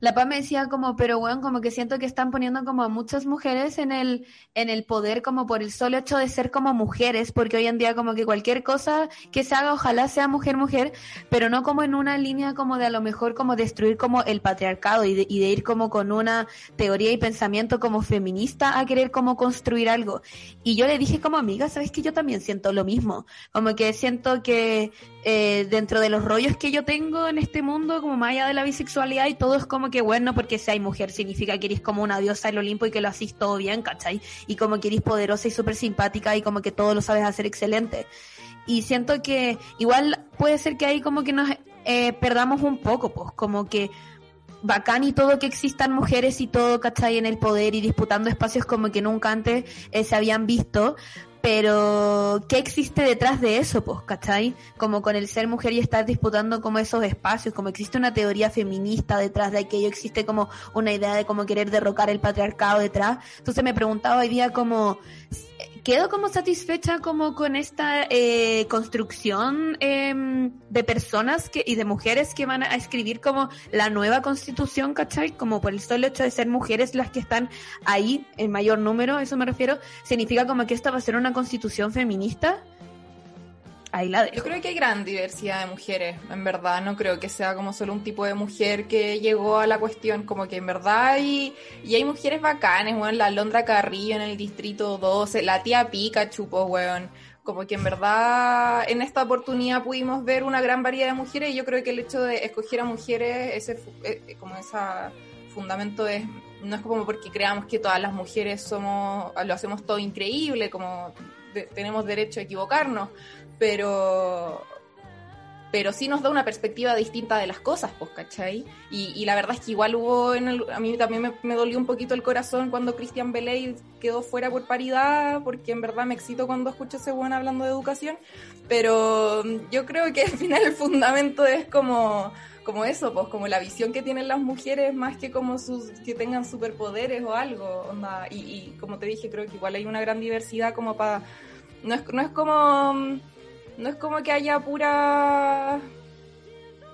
la PA me decía como, pero bueno, como que siento que están poniendo como a muchas mujeres en el, en el poder como por el solo hecho de ser como mujeres, porque hoy en día como que cualquier cosa que se haga, ojalá sea mujer, mujer, pero no como en una línea como de a lo mejor como destruir como el patriarcado y de, y de ir como con una teoría y pensamiento como feminista a querer como construir algo. Y yo le dije como amiga, sabes que yo también siento lo mismo, como que siento que eh, dentro de los rollos que yo tengo en este mundo, como más allá de la bisexualidad y todo es como que bueno, porque si hay mujer significa que eres como una diosa del Olimpo y que lo haces todo bien, ¿cachai? Y como que eres poderosa y súper simpática y como que todo lo sabes hacer excelente. Y siento que igual puede ser que ahí como que nos eh, perdamos un poco, pues como que bacán y todo que existan mujeres y todo, ¿cachai? En el poder y disputando espacios como que nunca antes eh, se habían visto. Pero, ¿qué existe detrás de eso, pues, cachai? Como con el ser mujer y estar disputando como esos espacios, como existe una teoría feminista detrás de aquello, existe como una idea de cómo querer derrocar el patriarcado detrás. Entonces me preguntaba hoy día como, quedo como satisfecha como con esta eh, construcción em, de personas que, y de mujeres que van a escribir como la nueva constitución, ¿cachai? Como por el solo hecho de ser mujeres las que están ahí en mayor número, eso me refiero, significa como que esta va a ser una constitución feminista. Ahí la dejo. Yo creo que hay gran diversidad de mujeres, en verdad. No creo que sea como solo un tipo de mujer que llegó a la cuestión. Como que en verdad hay, y hay mujeres bacanes, weón. La Londra Carrillo en el distrito 12, la tía Pikachu, pues, weón. Como que en verdad en esta oportunidad pudimos ver una gran variedad de mujeres y yo creo que el hecho de escoger a mujeres, ese eh, como ese fundamento es no es como porque creamos que todas las mujeres somos lo hacemos todo increíble, como tenemos derecho a equivocarnos, pero pero sí nos da una perspectiva distinta de las cosas, pues, ¿cachai? Y, la verdad es que igual hubo, en a mí también me, dolió un poquito el corazón cuando Christian Beley quedó fuera por paridad, porque en verdad me excito cuando escucho ese buen hablando de educación, pero yo creo que al final el fundamento es como como eso, pues como la visión que tienen las mujeres más que como sus que tengan superpoderes o algo, onda. Y, y como te dije, creo que igual hay una gran diversidad como para no es, no es como no es como que haya pura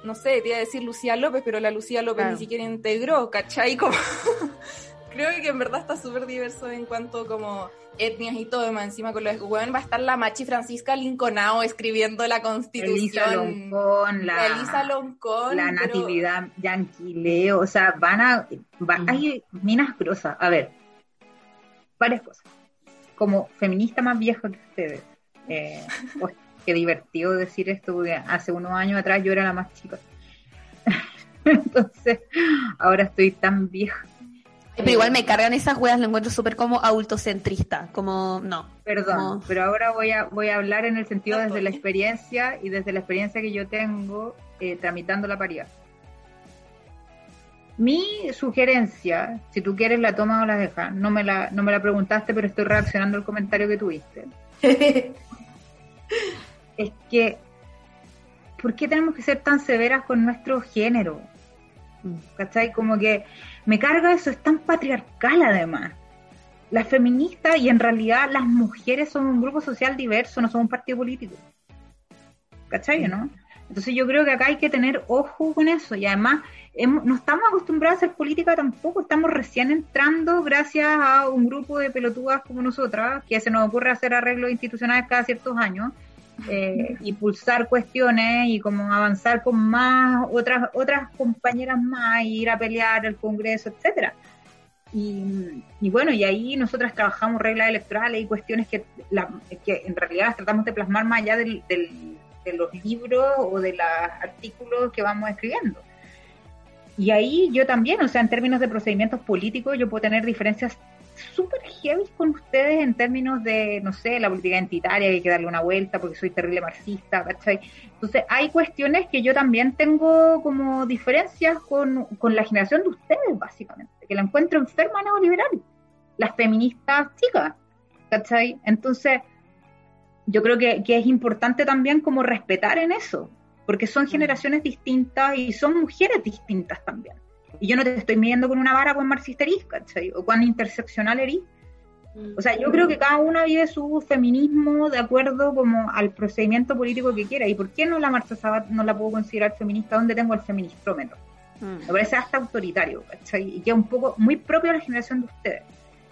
no sé, te iba a decir Lucía López, pero la Lucía López ni siquiera integró, ¿cachai? Como creo que en verdad está súper diverso en cuanto como etnias y todo, más encima con los bueno, va a estar la Machi Francisca Linconao escribiendo la constitución. Elisa Loncón, la, Elisa Loncón, la Natividad Yanquileo, o sea, van a, hay minas grosas. A ver, varias cosas. Como feminista más vieja que ustedes, eh, pues, qué divertido decir esto, porque hace unos años atrás yo era la más chica. Entonces, ahora estoy tan vieja. Pero igual me cargan esas weas, lo encuentro súper como adultocentrista, como no. Perdón, pero ahora voy a, voy a hablar en el sentido desde la experiencia y desde la experiencia que yo tengo eh, tramitando la paridad. Mi sugerencia, si tú quieres la toma o la dejas, no me la, no me la preguntaste, pero estoy reaccionando al comentario que tuviste. es que, ¿por qué tenemos que ser tan severas con nuestro género? ¿Cachai? Como que me carga eso, es tan patriarcal además. Las feministas y en realidad las mujeres son un grupo social diverso, no son un partido político. ¿Cachai, no? Entonces yo creo que acá hay que tener ojo con eso y además no estamos acostumbrados a hacer política tampoco, estamos recién entrando gracias a un grupo de pelotudas como nosotras, que se nos ocurre hacer arreglos institucionales cada ciertos años eh, y pulsar cuestiones y como avanzar con más otras otras compañeras más, y ir a pelear el Congreso, etcétera. Y, bueno, y ahí nosotras trabajamos reglas electorales y cuestiones que, que en realidad las tratamos de plasmar más allá del, de los libros o de los artículos que vamos escribiendo. Y ahí yo también, o sea, en términos de procedimientos políticos, yo puedo tener diferencias súper heavy con ustedes en términos de, no sé, la política identitaria, que hay que darle una vuelta porque soy terrible marxista, ¿cachai? Entonces, hay cuestiones que yo también tengo como diferencias con, con la generación de ustedes, básicamente, que la encuentro enferma neoliberal, las feministas chicas, ¿cachai? Entonces, yo creo que, que es importante también como respetar en eso, porque son mm. generaciones distintas y son mujeres distintas también. Y yo no te estoy midiendo con una vara con marxista ¿cachai? O cuán interseccional eres. O sea, yo creo que cada una vive su feminismo de acuerdo como al procedimiento político que quiera. ¿Y por qué no la Marta Sabat no la puedo considerar feminista? ¿Dónde tengo el feministrómetro? Mm. Me parece hasta autoritario, ¿cachai? Y que es un poco muy propio de la generación de ustedes.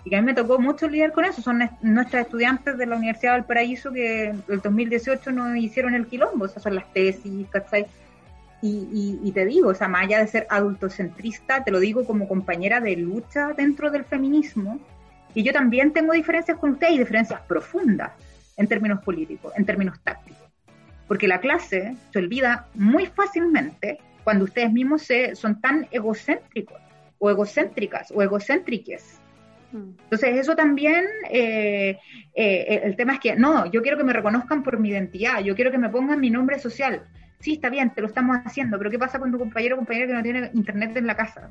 Y que a mí me tocó mucho lidiar con eso. Son nuestras estudiantes de la Universidad del Paraíso que en el 2018 nos hicieron el quilombo. Esas son las tesis, ¿cachai? Y, te digo, o sea, más allá de ser adultocentrista, te lo digo como compañera de lucha dentro del feminismo, y yo también tengo diferencias con usted y diferencias profundas en términos políticos, en términos tácticos. Porque la clase se olvida muy fácilmente cuando ustedes mismos se, son tan egocéntricos, o egocéntricas, o egocéntriques. Mm. Entonces, eso también, eh, eh, el tema es que, no, yo quiero que me reconozcan por mi identidad, yo quiero que me pongan mi nombre social sí, está bien, te lo estamos haciendo, pero ¿qué pasa con tu compañero o compañera que no tiene internet en la casa?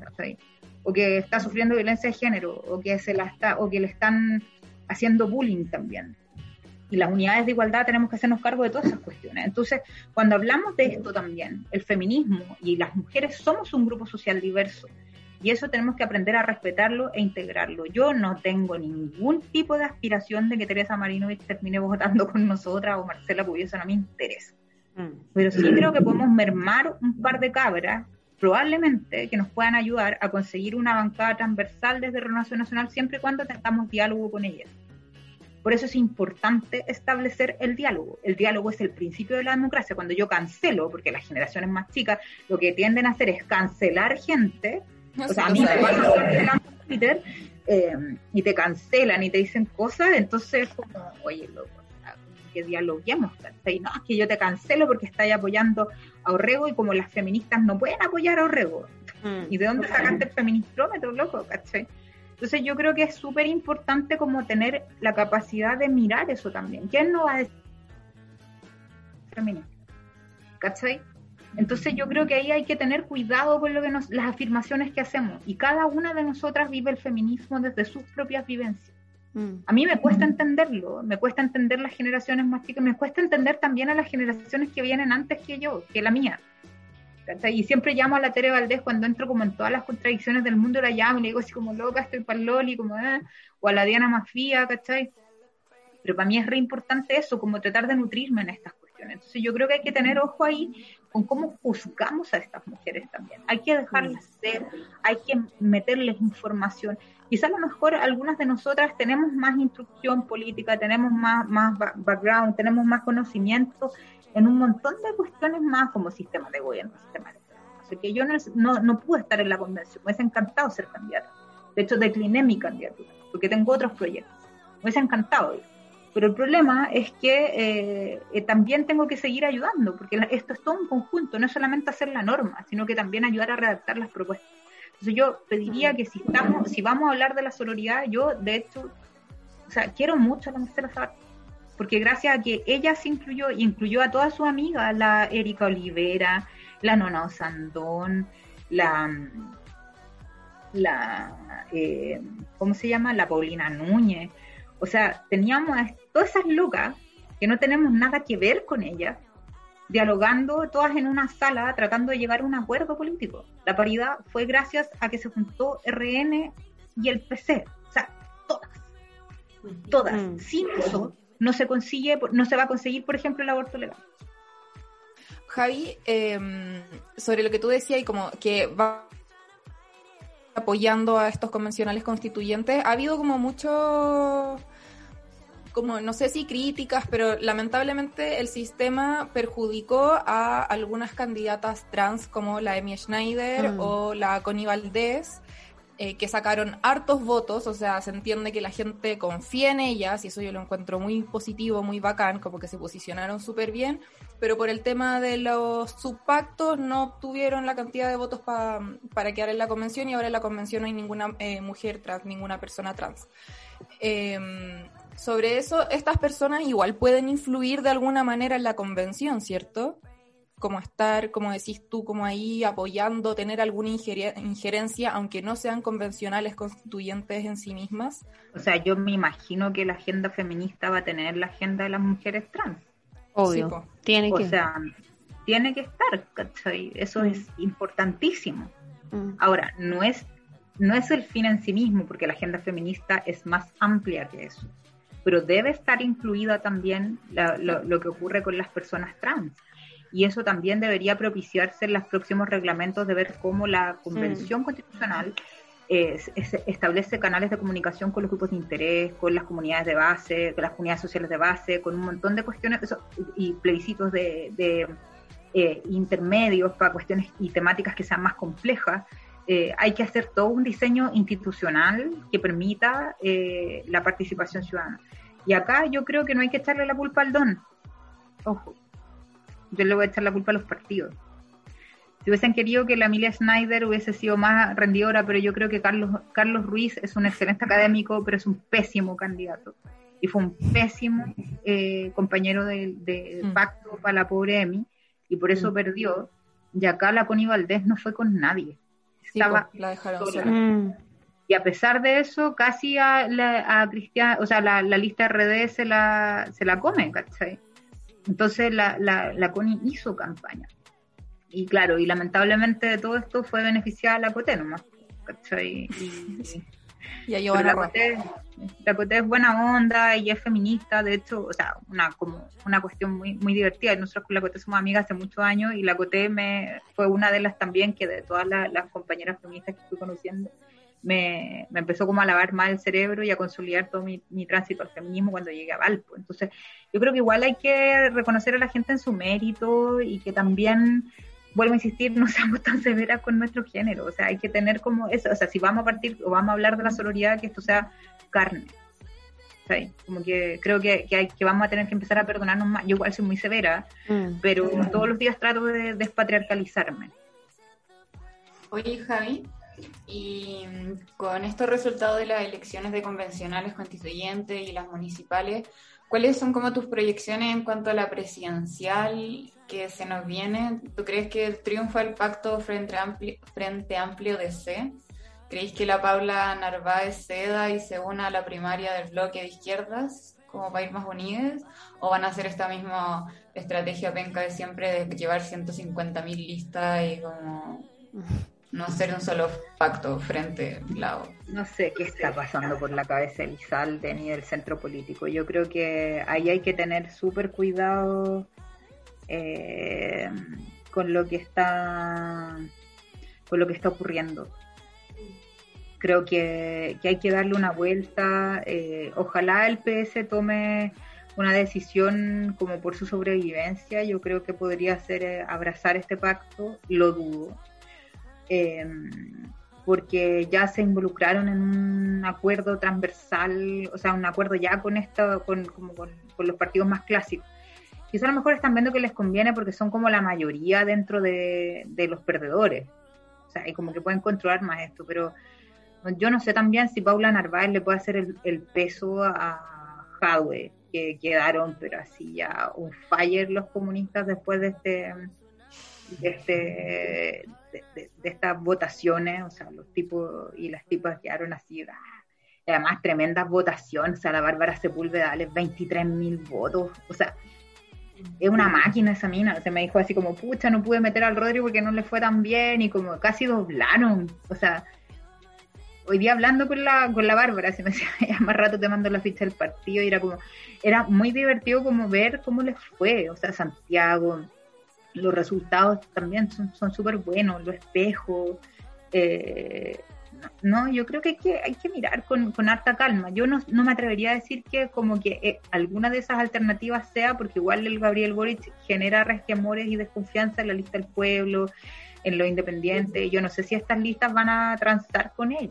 O que está sufriendo violencia de género, o que, se la está, o que le están haciendo bullying también. Y las unidades de igualdad tenemos que hacernos cargo de todas esas cuestiones. Entonces, cuando hablamos de esto también, el feminismo y las mujeres somos un grupo social diverso. Y eso tenemos que aprender a respetarlo e integrarlo. Yo no tengo ningún tipo de aspiración de que Teresa Marinovich termine votando con nosotras o Marcela Pugliese, no me interesa. Mm. Pero sí creo que podemos mermar un par de cabras, probablemente, que nos puedan ayudar a conseguir una bancada transversal desde Renovación Nacional siempre y cuando tengamos diálogo con ellas. Por eso es importante establecer el diálogo. El diálogo es el principio de la democracia. Cuando yo cancelo, porque las generaciones más chicas lo que tienden a hacer es cancelar gente, o sea, a mí me van a Twitter eh, y te cancelan y te dicen cosas, entonces como, oye, loco, que dialoguemos, No, es que yo te cancelo porque estás apoyando a Orrego y como las feministas no pueden apoyar a Orrego. Mm. ¿Y de dónde sacaste el feministrómetro, loco? ¿cachai? Entonces yo creo que es súper importante como tener la capacidad de mirar eso también. ¿Quién no va a decir feminista? ¿Cachai? Entonces yo creo que ahí hay que tener cuidado con lo que nos, las afirmaciones que hacemos. Y cada una de nosotras vive el feminismo desde sus propias vivencias. Mm. A mí me cuesta entenderlo, me cuesta entender las generaciones más chicas, me cuesta entender también a las generaciones que vienen antes que yo, que la mía. Y siempre llamo a la Tere Valdés cuando entro como en todas las contradicciones del mundo, la llamo y le digo así como loca, estoy para Loli, como, eh", o a la Diana Mafía, ¿cachai? Pero para mí es re importante eso, como tratar de nutrirme en estas cuestiones. Entonces yo creo que hay que tener ojo ahí con cómo juzgamos a estas mujeres también. Hay que dejarlas ser, hay que meterles información. Quizá a lo mejor algunas de nosotras tenemos más instrucción política, tenemos más, background, tenemos más conocimiento en un montón de cuestiones más como sistema de gobierno, sistema de Así que yo no, no, pude estar en la convención, me hubiese encantado ser candidata. De hecho, decliné mi candidatura, porque tengo otros proyectos. Me hubiese encantado Pero el problema es que eh, eh, también tengo que seguir ayudando, porque esto es todo un conjunto, no es solamente hacer la norma, sino que también ayudar a redactar las propuestas. Entonces yo pediría que si estamos, si vamos a hablar de la sororidad, yo de hecho, o sea, quiero mucho a la Marcela porque gracias a que ella se incluyó, incluyó a todas sus amigas, la Erika Olivera, la Nona Osandón, la, la eh, ¿cómo se llama? La Paulina Núñez. O sea, teníamos todas esas locas que no tenemos nada que ver con ella, dialogando todas en una sala, tratando de llegar a un acuerdo político. La paridad fue gracias a que se juntó RN y el PC. O sea, todas. Todas. Mm. Sin eso, no se consigue, no se va a conseguir, por ejemplo, el aborto legal. Javi, em, sobre lo que tú decías y como que va apoyando a estos convencionales constituyentes, ha habido como mucho, como no sé si críticas, pero lamentablemente el sistema perjudicó a algunas candidatas trans como la Emi Schneider mm. o la Connie Valdés, eh, que sacaron hartos votos, o sea, se entiende que la gente confía en ellas y eso yo lo encuentro muy positivo, muy bacán, como que se posicionaron súper bien, pero por el tema de los subpactos no obtuvieron la cantidad de votos para quedar en la convención y ahora en la convención no hay ninguna eh, mujer trans, ninguna persona trans. Em, sobre eso, estas personas igual pueden influir de alguna manera en la convención, ¿cierto? como estar, como decís tú, como ahí apoyando, tener alguna injerencia, aunque no sean convencionales constituyentes en sí mismas? O sea, yo me imagino que la agenda feminista va a tener la agenda de las mujeres trans. Obvio, tiene que. O sea, tiene que estar, ¿cachai? Eso es mm. importantísimo. Mm. Ahora, no es, no es el fin en sí mismo, porque la agenda feminista es más amplia que eso, pero debe estar incluida también lo, lo que ocurre con las personas trans y eso también debería propiciarse en los próximos reglamentos de ver cómo la Convención Constitucional establece canales de comunicación con los grupos de interés, con las comunidades de base, con las comunidades sociales de base, con un montón de cuestiones y plebiscitos de, eh, intermedios para cuestiones y temáticas que sean más complejas. Eh, hay que hacer todo un diseño institucional que permita eh, la participación ciudadana. Y acá yo creo que no hay que echarle la culpa al don. Ojo, yo le voy a echar la culpa a los partidos. Si hubiesen querido que la Emilia Schneider hubiese sido más rendidora, pero yo creo que Carlos, Carlos Ruiz es un excelente académico, pero es un pésimo candidato. Y fue un pésimo eh, compañero de, mm. pacto para la pobre Emi, y por eso mm. perdió. Y acá la Connie Valdés no fue con nadie. Estaba la dejaron sola. Mm. Y a pesar de eso, casi a, la, Cristian, o sea, la, la, lista RD se la, se la come, ¿cachai? Entonces la, la, la CONI hizo campaña. Y claro, y lamentablemente de todo esto fue beneficiada la COTE nomás. ¿cachai? Y, Y van la a. Coté, la Coté es buena onda y es feminista, de hecho, o sea, una como una cuestión muy muy divertida. Nosotros con la Coté somos amigas hace muchos años y la Coté me fue una de las también que de todas las, las compañeras feministas que fui conociendo me, me empezó como a lavar más el cerebro y a consolidar todo mi, mi tránsito al feminismo cuando llegué a Valpo. Entonces, yo creo que igual hay que reconocer a la gente en su mérito y que también vuelvo a insistir, no seamos tan severas con nuestro género, o sea, hay que tener como eso, o sea, si vamos a partir o vamos a hablar de la sororidad, que esto sea carne. ¿sí? Como que creo que, que, hay, que vamos a tener que empezar a perdonarnos más. Yo igual soy muy severa, pero todos los días trato de despatriarcalizarme. Oye, Javi, y con estos resultados de las elecciones de convencionales constituyentes y las municipales, ¿cuáles son como tus proyecciones en cuanto a la presidencial que se nos viene? ¿Tú crees que triunfa el pacto Frente Amplio, Frente Amplio DC? ¿Creéis que la Paula Narváez ceda y se una a la primaria del bloque de izquierdas como país más unidos? ¿O van a hacer esta misma estrategia penca de siempre de llevar 150.000 listas y como no hacer un solo pacto frente lado? No sé qué está pasando por la cabeza de Lizalde ni del centro político. Yo creo que ahí hay que tener súper cuidado eh, con lo que está con lo que está ocurriendo creo que, que, hay que darle una vuelta. Eh, ojalá el PS tome una decisión como por su sobrevivencia. Yo creo que podría ser eh, abrazar este pacto, lo dudo. Eh, porque ya se involucraron en un acuerdo transversal, o sea, un acuerdo ya con esto, con, como con, con los partidos más clásicos. Quizá a lo mejor están viendo que les conviene porque son como la mayoría dentro de, de los perdedores. O sea, y como que pueden controlar más esto, pero yo no sé también si Paula Narváez le puede hacer el, el peso a Jadwe, que quedaron, pero así ya un fire los comunistas después de este de, este, estas votaciones, o sea, los tipos y las tipas quedaron así, ah, además tremendas votaciones, o sea, la Bárbara Sepúlveda, 23 mil votos, o sea, es una máquina esa mina, se me dijo así como, pucha, no pude meter al Rodrigo porque no le fue tan bien, y como casi doblaron, o sea, hoy día hablando con la, con la Bárbara, se me decía, más rato te mando la ficha del partido, y era como, era muy divertido como ver cómo les fue, o sea, Santiago, los resultados también son súper buenos, los espejos, eh, no, yo creo que hay que, hay que mirar con, con harta calma. Yo no, no, me atrevería a decir que como que eh, alguna de esas alternativas sea, porque igual el Gabriel Boric genera resquemores y desconfianza en la lista del pueblo, en lo independiente. Yo no sé si estas listas van a transar con él.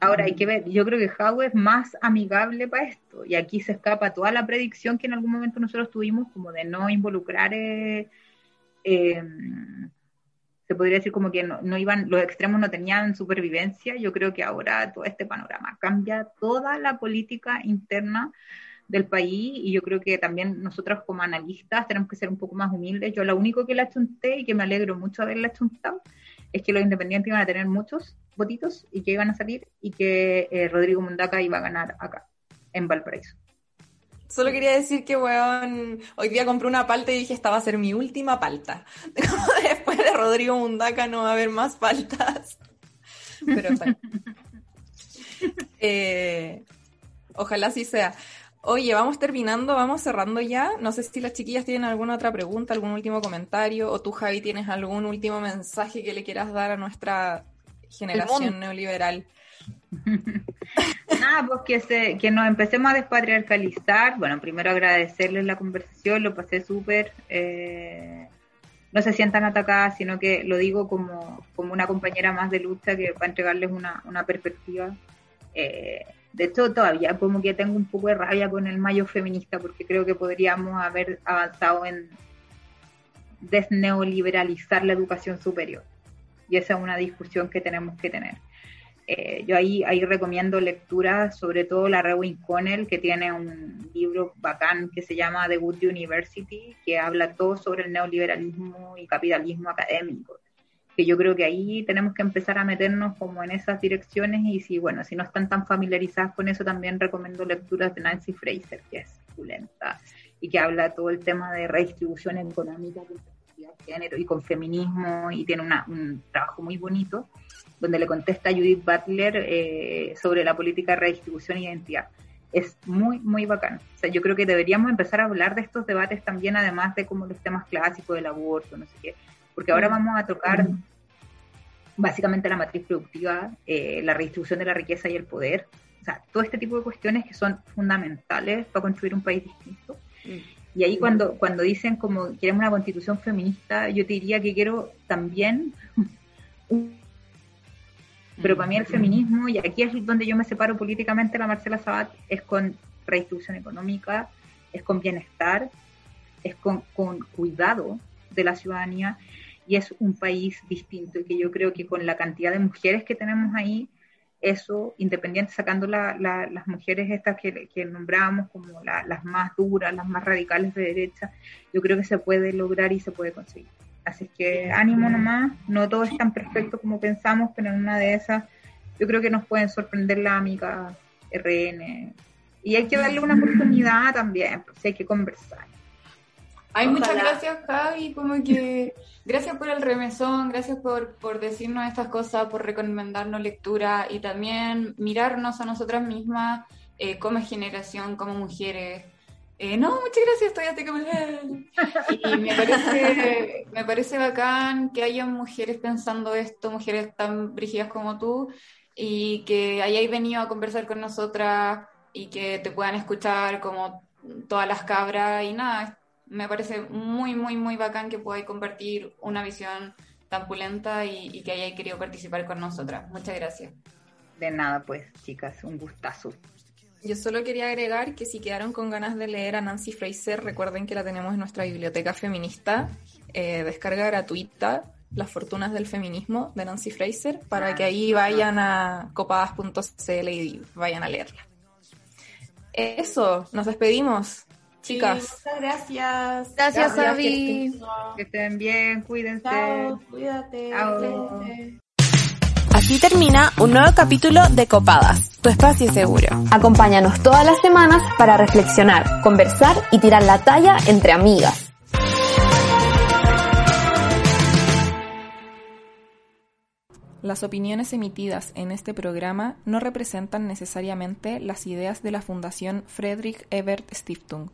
Ahora hay que ver, yo creo que Howe es más amigable para esto y aquí se escapa toda la predicción que en algún momento nosotros tuvimos como de no involucrar, eh, eh, se podría decir como que no, no, iban, los extremos no tenían supervivencia, yo creo que ahora todo este panorama cambia toda la política interna del país y yo creo que también nosotros como analistas tenemos que ser un poco más humildes. Yo lo único que la chunté y que me alegro mucho haberla chuntado es que los independientes iban a tener muchos votitos y que iban a salir y que eh, Rodrigo Mundaca iba a ganar acá, en Valparaíso. Solo quería decir que, weón, hoy día compré una palta y dije, esta va a ser mi última palta. Después de Rodrigo Mundaca no va a haber más paltas. Pero eh, ojalá así sea. Oye, vamos terminando, vamos cerrando ya. No sé si las chiquillas tienen alguna otra pregunta, algún último comentario, o tú, Javi, tienes algún último mensaje que le quieras dar a nuestra generación neoliberal. Nada, pues que, se, que nos empecemos a despatriarcalizar. Bueno, primero agradecerles la conversación, lo pasé súper. Eh, no se sientan atacadas, sino que lo digo como, como una compañera más de lucha que va a entregarles una, una perspectiva. Eh, de hecho, todavía como que tengo un poco de rabia con el mayo feminista porque creo que podríamos haber avanzado en desneoliberalizar la educación superior. Y esa es una discusión que tenemos que tener. Eh, yo ahí, recomiendo lecturas, sobre todo la Rewin Connell, que tiene un libro bacán que se llama The Good University, que habla todo sobre el neoliberalismo y capitalismo académico que yo creo que ahí tenemos que empezar a meternos como en esas direcciones y si, bueno, si no están tan familiarizadas con eso, también recomiendo lecturas de Nancy Fraser, que es lenta y que habla todo el tema de redistribución económica de género y con feminismo y tiene una, un trabajo muy bonito donde le contesta a Judith Butler eh, sobre la política de redistribución e identidad. Es muy, muy bacán. O sea, yo creo que deberíamos empezar a hablar de estos debates también, además de como los temas clásicos del aborto, no sé qué, porque ahora vamos a tocar básicamente la matriz productiva, eh, la redistribución de la riqueza y el poder. O sea, todo este tipo de cuestiones que son fundamentales para construir un país distinto. Y ahí cuando, cuando dicen como queremos una constitución feminista, yo te diría que quiero también pero para mí el feminismo, y aquí es donde yo me separo políticamente la Marcela Sabat, es con redistribución económica, es con bienestar, es con, con cuidado de la ciudadanía y es un país distinto y que yo creo que con la cantidad de mujeres que tenemos ahí, eso, independiente, sacando la, las mujeres estas que, que nombramos como las más duras, las más radicales de derecha, yo creo que se puede lograr y se puede conseguir. Así que ánimo nomás, no todo es tan perfecto como pensamos, pero en una de esas yo creo que nos pueden sorprender la amiga RN. Y hay que darle una oportunidad también, pues hay que conversar. Ay, muchas gracias, Javi. Como que gracias por el remesón, gracias por, por decirnos estas cosas, por recomendarnos lectura y también mirarnos a nosotras mismas eh, como generación, como mujeres. Eh, no, muchas gracias, estoy hasta como... Y me parece, me parece bacán que haya mujeres pensando esto, mujeres tan brígidas como tú, y que hayáis venido a conversar con nosotras y que te puedan escuchar como todas las cabras y nada, me parece muy, muy, muy bacán que podáis compartir una visión tan pulenta y, y que hayáis querido participar con nosotras. Muchas gracias. De nada, pues, chicas, un gustazo. Yo solo quería agregar que si quedaron con ganas de leer a Nancy Fraser, recuerden que la tenemos en nuestra biblioteca feminista, eh, descarga gratuita, Las Fortunas del Feminismo de Nancy Fraser, para que ahí vayan a copadas.cl y vayan a leerla. Eso, nos despedimos, chicas. Sí, muchas gracias. Gracias, Javi. Que estén bien, cuídense. Chao, cuídate. Chao. Así termina un nuevo capítulo de Copadas, tu espacio seguro. Acompáñanos todas las semanas para reflexionar, conversar y tirar la talla entre amigas. Las opiniones emitidas en este programa no representan necesariamente las ideas de la Fundación Friedrich Ebert Stiftung